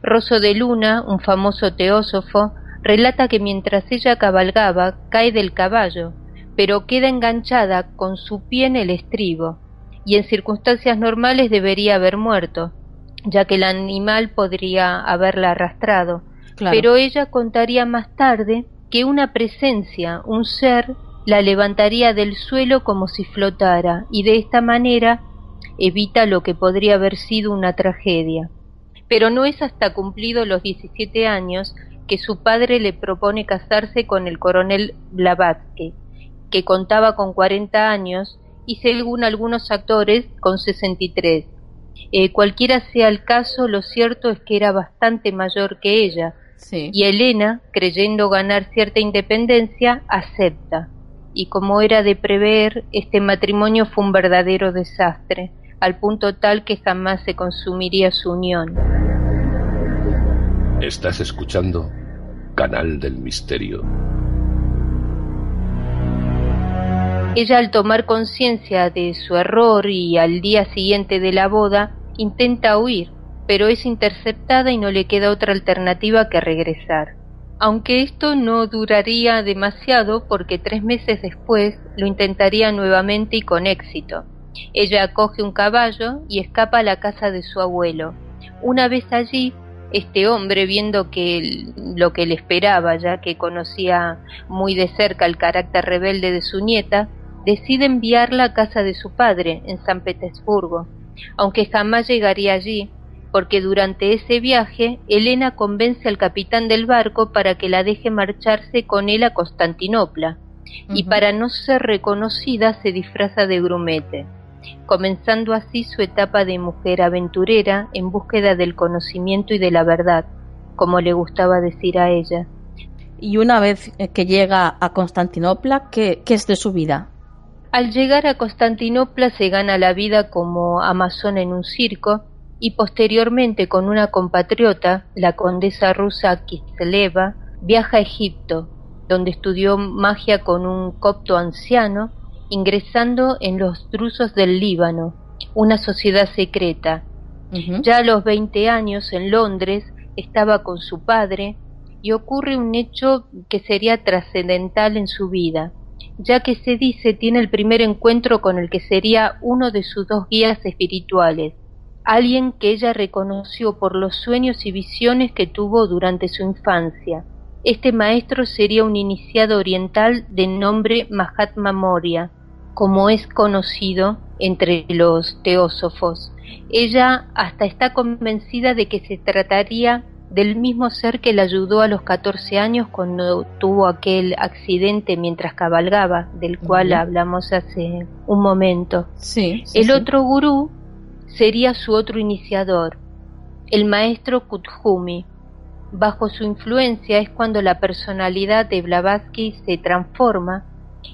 Rosso de Luna, un famoso teósofo, relata que mientras ella cabalgaba cae del caballo, pero queda enganchada con su pie en el estribo, y en circunstancias normales debería haber muerto, ya que el animal podría haberla arrastrado. Pero ella contaría más tarde que una presencia, un ser, la levantaría del suelo como si flotara y de esta manera evita lo que podría haber sido una tragedia. Pero no es hasta cumplido los 17 años que su padre le propone casarse con el coronel Blavatsky, que contaba con 40 años y según algunos actores con 63. Eh, cualquiera sea el caso, lo cierto es que era bastante mayor que ella. Y Elena, creyendo ganar cierta independencia, acepta. Y como era de prever, este matrimonio fue un verdadero desastre, al punto tal que jamás se consumiría su unión. Estás escuchando Canal del Misterio. Ella al tomar conciencia de su error y al día siguiente de la boda, intenta huir, pero es interceptada y no le queda otra alternativa que regresar. Aunque esto no duraría demasiado porque tres meses después lo intentaría nuevamente y con éxito. Ella coge un caballo y escapa a la casa de su abuelo. Una vez allí, este hombre, viendo que lo que le esperaba, ya que conocía muy de cerca el carácter rebelde de su nieta, decide enviarla a casa de su padre, en San Petersburgo, aunque jamás llegaría allí, porque durante ese viaje Elena convence al capitán del barco para que la deje marcharse con él a Constantinopla, y para no ser reconocida se disfraza de grumete, comenzando así su etapa de mujer aventurera en búsqueda del conocimiento y de la verdad, como le gustaba decir a ella. Y una vez que llega a Constantinopla, ¿qué, qué es de su vida? Al llegar a Constantinopla se gana la vida como amazona en un circo y posteriormente con una compatriota, la condesa rusa Kisteleva, viaja a Egipto, donde estudió magia con un copto anciano, ingresando en los drusos del Líbano, una sociedad secreta. Ya a los 20 años en Londres estaba con su padre y ocurre un hecho que sería trascendental en su vida ya que se dice tiene el primer encuentro con el que sería uno de sus dos guías espirituales, alguien que ella reconoció por los sueños y visiones que tuvo durante su infancia. Este maestro sería un iniciado oriental de nombre Mahatma Moria, como es conocido entre los teósofos. Ella hasta está convencida de que se trataría del mismo ser que le ayudó a los 14 años cuando tuvo aquel accidente mientras cabalgaba, del cual hablamos hace un momento. Sí, el otro gurú sería su otro iniciador, el maestro Kuthumi. Bajo su influencia es cuando la personalidad de Blavatsky se transforma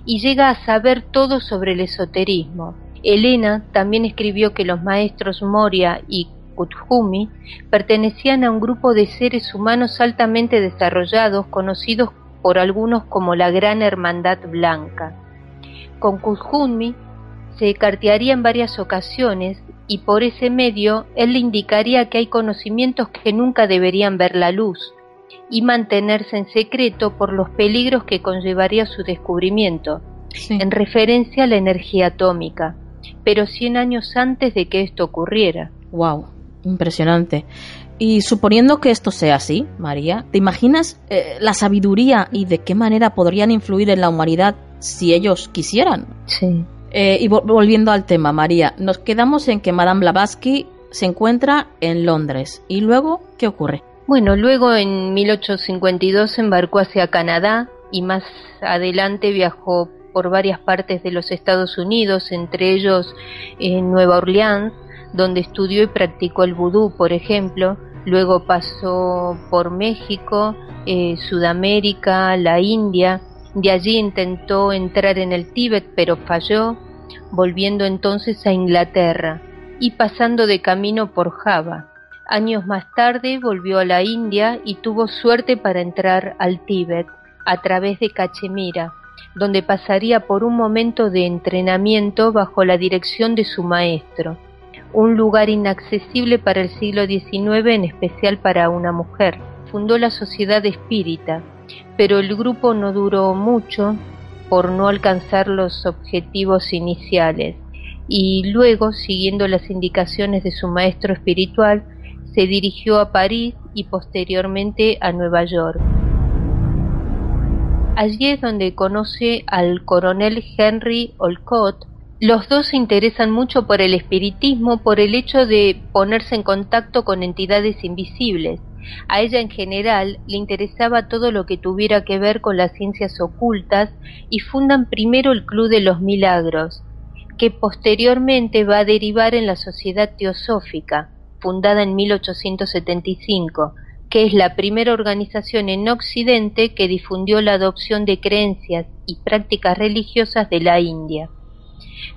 y llega a saber todo sobre el esoterismo. Elena también escribió que los maestros Moria y Kuthumi pertenecían a un grupo de seres humanos altamente desarrollados conocidos por algunos como la Gran Hermandad Blanca. Con Kuthumi se cartearía en varias ocasiones y por ese medio él le indicaría que hay conocimientos que nunca deberían ver la luz y mantenerse en secreto por los peligros que conllevaría su descubrimiento, en referencia a la energía atómica, pero cien años antes de que esto ocurriera. Wow. Impresionante. Y suponiendo que esto sea así, María, ¿te imaginas eh, la sabiduría y de qué manera podrían influir en la humanidad si ellos quisieran? Sí. Eh, y volviendo al tema, María, nos quedamos en que Madame Blavatsky se encuentra en Londres. ¿Y luego qué ocurre? Bueno, luego en 1852 embarcó hacia Canadá y más adelante viajó por varias partes de los Estados Unidos, entre ellos en Nueva Orleans, donde estudió y practicó el vudú, por ejemplo. Luego pasó por México, eh, Sudamérica, la India. De allí intentó entrar en el Tíbet, pero falló, volviendo entonces a Inglaterra y pasando de camino por Java. Años más tarde volvió a la India y tuvo suerte para entrar al Tíbet a través de Cachemira, donde pasaría por un momento de entrenamiento bajo la dirección de su maestro un lugar inaccesible para el siglo XIX, en especial para una mujer. Fundó la Sociedad Espírita, pero el grupo no duró mucho por no alcanzar los objetivos iniciales y luego, siguiendo las indicaciones de su maestro espiritual, se dirigió a París y posteriormente a Nueva York. Allí es donde conoce al coronel Henry Olcott, los dos se interesan mucho por el espiritismo, por el hecho de ponerse en contacto con entidades invisibles. A ella en general le interesaba todo lo que tuviera que ver con las ciencias ocultas y fundan primero el Club de los Milagros. que posteriormente va a derivar en la Sociedad Teosófica, fundada en 1875, que es la primera organización en Occidente que difundió la adopción de creencias y prácticas religiosas de la India.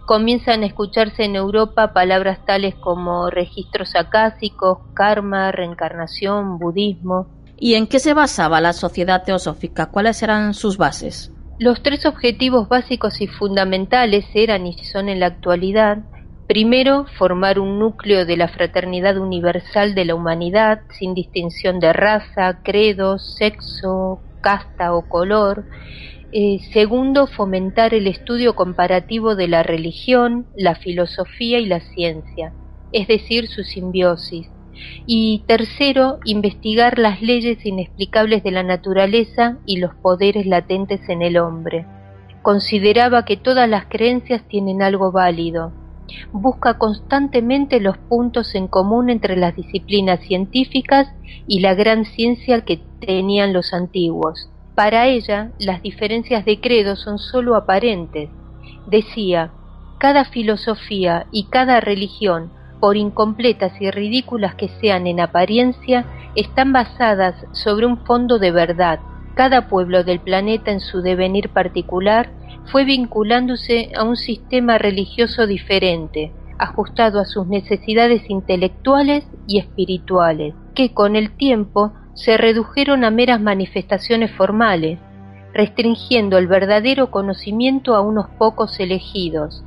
Comienzan a escucharse en Europa palabras tales como registros acásicos, karma, reencarnación, budismo. ¿Y en qué se basaba la sociedad teosófica? ¿Cuáles eran sus bases? Los tres objetivos básicos y fundamentales eran y son en la actualidad Primero, formar un núcleo de la fraternidad universal de la humanidad, sin distinción de raza, credo, sexo, casta o color. Eh, segundo, fomentar el estudio comparativo de la religión, la filosofía y la ciencia, es decir, su simbiosis. Y tercero, investigar las leyes inexplicables de la naturaleza y los poderes latentes en el hombre. Consideraba que todas las creencias tienen algo válido, busca constantemente los puntos en común entre las disciplinas científicas y la gran ciencia que tenían los antiguos. Para ella, las diferencias de credo son sólo aparentes. Decía, cada filosofía y cada religión, por incompletas y ridículas que sean en apariencia, están basadas sobre un fondo de verdad. Cada pueblo del planeta en su devenir particular fue vinculándose a un sistema religioso diferente, ajustado a sus necesidades intelectuales y espirituales, que con el tiempo se redujeron a meras manifestaciones formales, restringiendo el verdadero conocimiento a unos pocos elegidos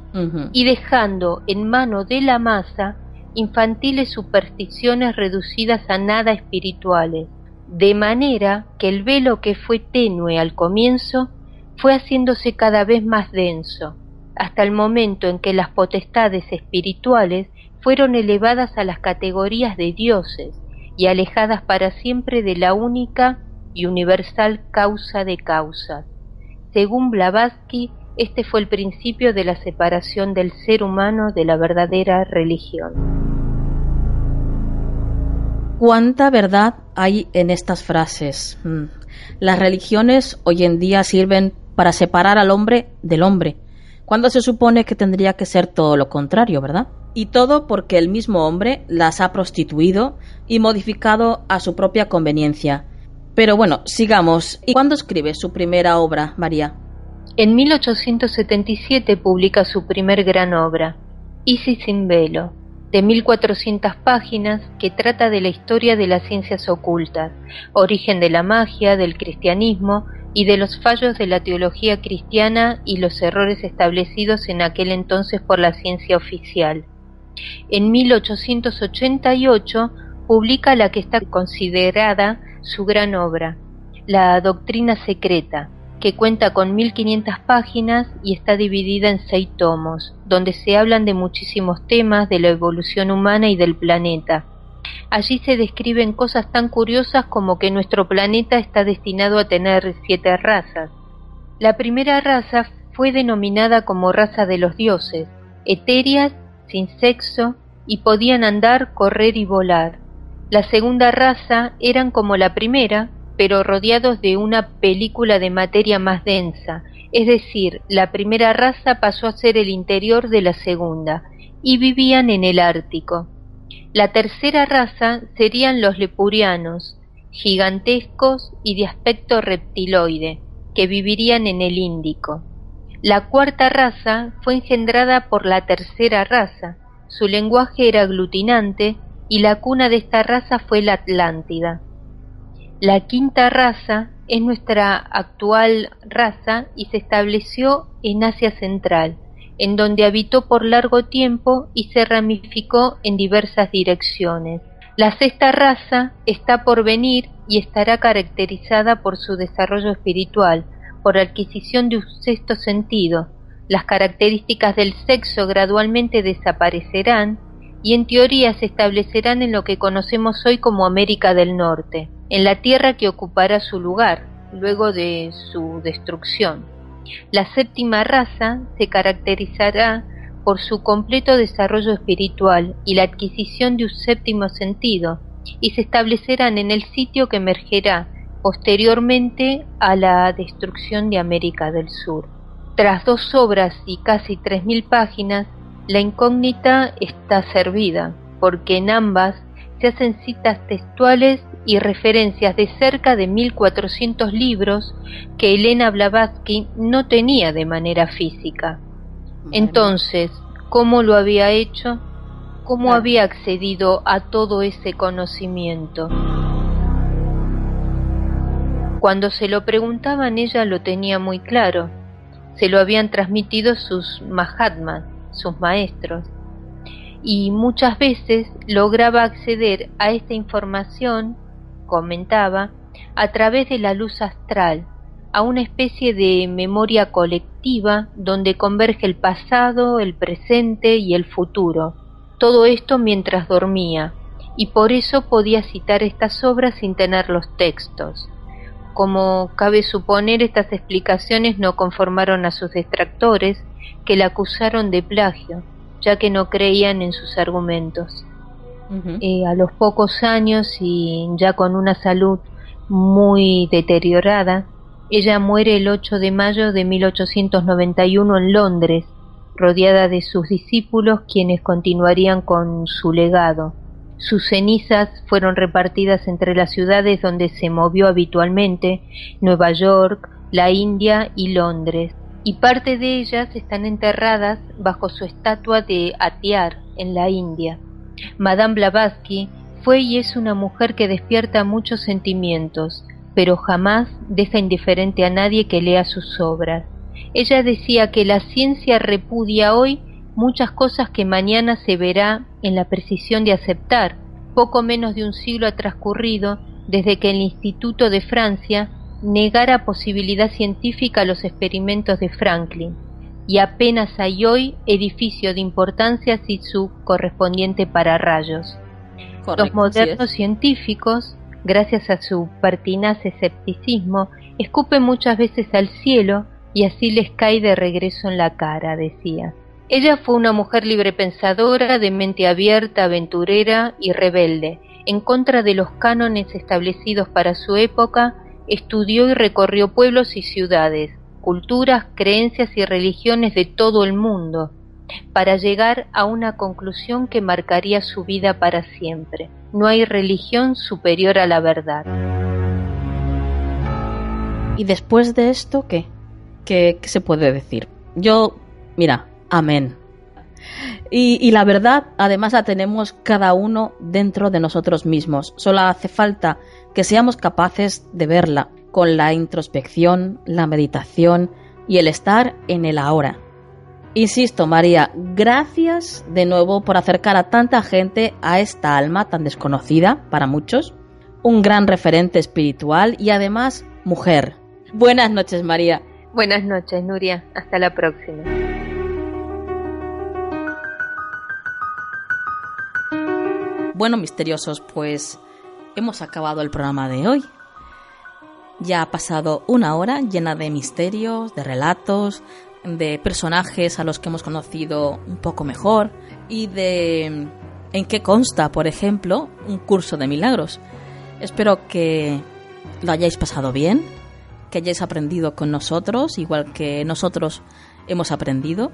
y dejando en mano de la masa infantiles supersticiones reducidas a nada espirituales, de manera que el velo que fue tenue al comienzo fue haciéndose cada vez más denso, hasta el momento en que las potestades espirituales fueron elevadas a las categorías de dioses y alejadas para siempre de la única y universal causa de causas. Según Blavatsky, este fue el principio de la separación del ser humano de la verdadera religión. ¿Cuánta verdad hay en estas frases? Mm. Las religiones hoy en día sirven para separar al hombre del hombre, cuando se supone que tendría que ser todo lo contrario, ¿verdad? Y todo porque el mismo hombre las ha prostituido y modificado a su propia conveniencia. Pero bueno, sigamos. ¿Y cuándo escribe su primera obra, María? En 1877 publica su primer gran obra, Isis sin velo, de 1400 páginas que trata de la historia de las ciencias ocultas, origen de la magia, del cristianismo y de los fallos de la teología cristiana y los errores establecidos en aquel entonces por la ciencia oficial. En 1888 publica la que está considerada su gran obra, La Doctrina Secreta, que cuenta con 1500 páginas y está dividida en seis tomos, donde se hablan de muchísimos temas de la evolución humana y del planeta, Allí se describen cosas tan curiosas como que nuestro planeta está destinado a tener siete razas. La primera raza fue denominada como raza de los dioses, etéreas, sin sexo, y podían andar, correr y volar. La segunda raza eran como la primera, pero rodeados de una película de materia más densa, es decir, la primera raza pasó a ser el interior de la segunda, y vivían en el Ártico. La tercera raza serían los lepurianos, gigantescos y de aspecto reptiloide, que vivirían en el Índico. La cuarta raza fue engendrada por la tercera raza, su lenguaje era aglutinante y la cuna de esta raza fue la Atlántida. La quinta raza es nuestra actual raza y se estableció en Asia Central, en donde habitó por largo tiempo y se ramificó en diversas direcciones. La sexta raza está por venir y estará caracterizada por su desarrollo espiritual, por adquisición de un sexto sentido. Las características del sexo gradualmente desaparecerán y en teoría se establecerán en lo que conocemos hoy como América del Norte, en la tierra que ocupará su lugar luego de su destrucción. La séptima raza se caracterizará por su completo desarrollo espiritual y la adquisición de un séptimo sentido, y se establecerán en el sitio que emergerá posteriormente a la destrucción de América del Sur. tras dos obras y casi 3.000 páginas, la incógnita está servida, porque en ambas se hacen citas textuales y referencias de cerca de 1.400 libros que Elena Blavatsky no tenía de manera física. Entonces, ¿cómo lo había hecho? ¿Cómo había accedido a todo ese conocimiento? Cuando se lo preguntaban ella lo tenía muy claro. Se lo habían transmitido sus Mahatmas, sus maestros. Y muchas veces lograba acceder a esta información, comentaba, a través de la luz astral, a una especie de memoria colectiva donde converge el pasado, el presente y el futuro. Todo esto mientras dormía, y por eso podía citar estas obras sin tener los textos. Como cabe suponer, estas explicaciones no conformaron a sus detractores, que la acusaron de plagio, ya que no creían en sus argumentos. Eh, a los pocos años y ya con una salud muy deteriorada, ella muere el 8 de mayo de 1891 en Londres, rodeada de sus discípulos quienes continuarían con su legado. Sus cenizas fueron repartidas entre las ciudades donde se movió habitualmente, Nueva York, la India y Londres, y parte de ellas están enterradas bajo su estatua de Atiar en la India. Madame Blavatsky fue y es una mujer que despierta muchos sentimientos, pero jamás deja indiferente a nadie que lea sus obras. Ella decía que la ciencia repudia hoy muchas cosas que mañana se verá en la precisión de aceptar. Poco menos de un siglo ha transcurrido desde que el Instituto de Francia negara posibilidad científica a los experimentos de Franklin, y apenas hay hoy edificio de importancia y su correspondiente pararrayos. los modernos científicos, gracias a su pertinaz escepticismo, escupen muchas veces al cielo y así les cae de regreso en la cara, decía. Ella fue una mujer librepensadora, de mente abierta, aventurera y rebelde. En contra de los cánones establecidos para su época, estudió y recorrió pueblos y ciudades, culturas, creencias y religiones de todo el mundo, para llegar a una conclusión que marcaría su vida para siempre. No hay religión superior a la verdad. ¿Y después de esto qué? ¿Qué, se puede decir? Yo, mira, Amén. Y, la verdad, además, la tenemos cada uno dentro de nosotros mismos. Solo hace falta que seamos capaces de verla con la introspección, la meditación y el estar en el ahora. Insisto, María, gracias de nuevo por acercar a tanta gente a esta alma tan desconocida para muchos, un gran referente espiritual y además mujer. Buenas noches, María. Buenas noches, Nuria. Hasta la próxima. Bueno, misteriosos, pues hemos acabado el programa de hoy. Ya ha pasado una hora llena de misterios, de relatos, de personajes a los que hemos conocido un poco mejor y de en qué consta, por ejemplo, un curso de milagros. Espero que lo hayáis pasado bien, que hayáis aprendido con nosotros, igual que nosotros hemos aprendido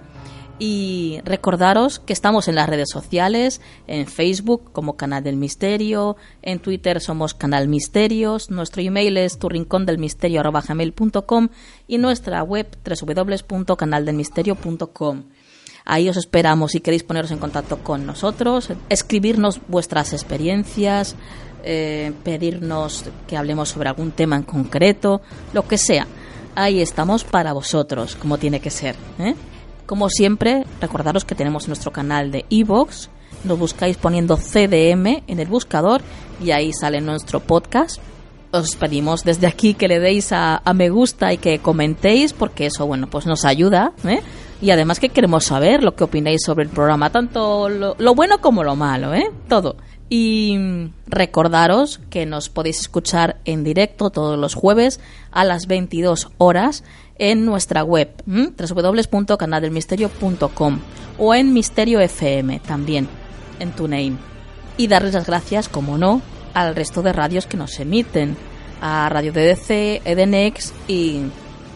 y recordaros que estamos en las redes sociales, en Facebook como Canal del Misterio, en Twitter somos Canal Misterios, nuestro email es turrincondelmisterio.com y nuestra web www.canaldelmisterio.com. Ahí os esperamos si queréis poneros en contacto con nosotros, escribirnos vuestras experiencias, eh, pedirnos que hablemos sobre algún tema en concreto, lo que sea. Ahí estamos para vosotros, como tiene que ser. ¿eh? Como siempre, recordaros que tenemos nuestro canal de iVoox. Nos buscáis poniendo CDM en el buscador y ahí sale nuestro podcast. Os pedimos desde aquí que le deis a, me gusta y que comentéis porque eso, bueno, pues nos ayuda. ¿eh? Y además que queremos saber lo que opináis sobre el programa, tanto lo, lo bueno como lo malo, ¿eh? Todo. Y recordaros que nos podéis escuchar en directo todos los jueves a las 22 horas en nuestra web www.canaldelmisterio.com o en Misterio FM también en TuneIn. Y darles las gracias, como no, al resto de radios que nos emiten, a Radio DDC, Edenex y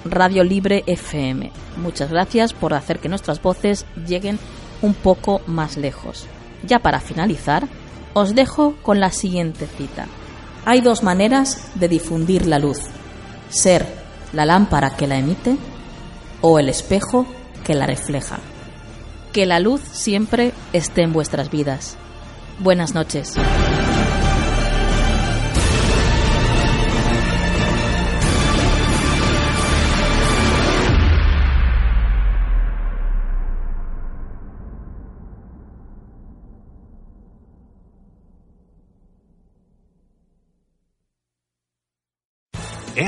Radio Libre FM. Muchas gracias por hacer que nuestras voces lleguen un poco más lejos. Ya para finalizar, os dejo con la siguiente cita. Hay dos maneras de difundir la luz. Ser la lámpara que la emite o el espejo que la refleja. Que la luz siempre esté en vuestras vidas. Buenas noches.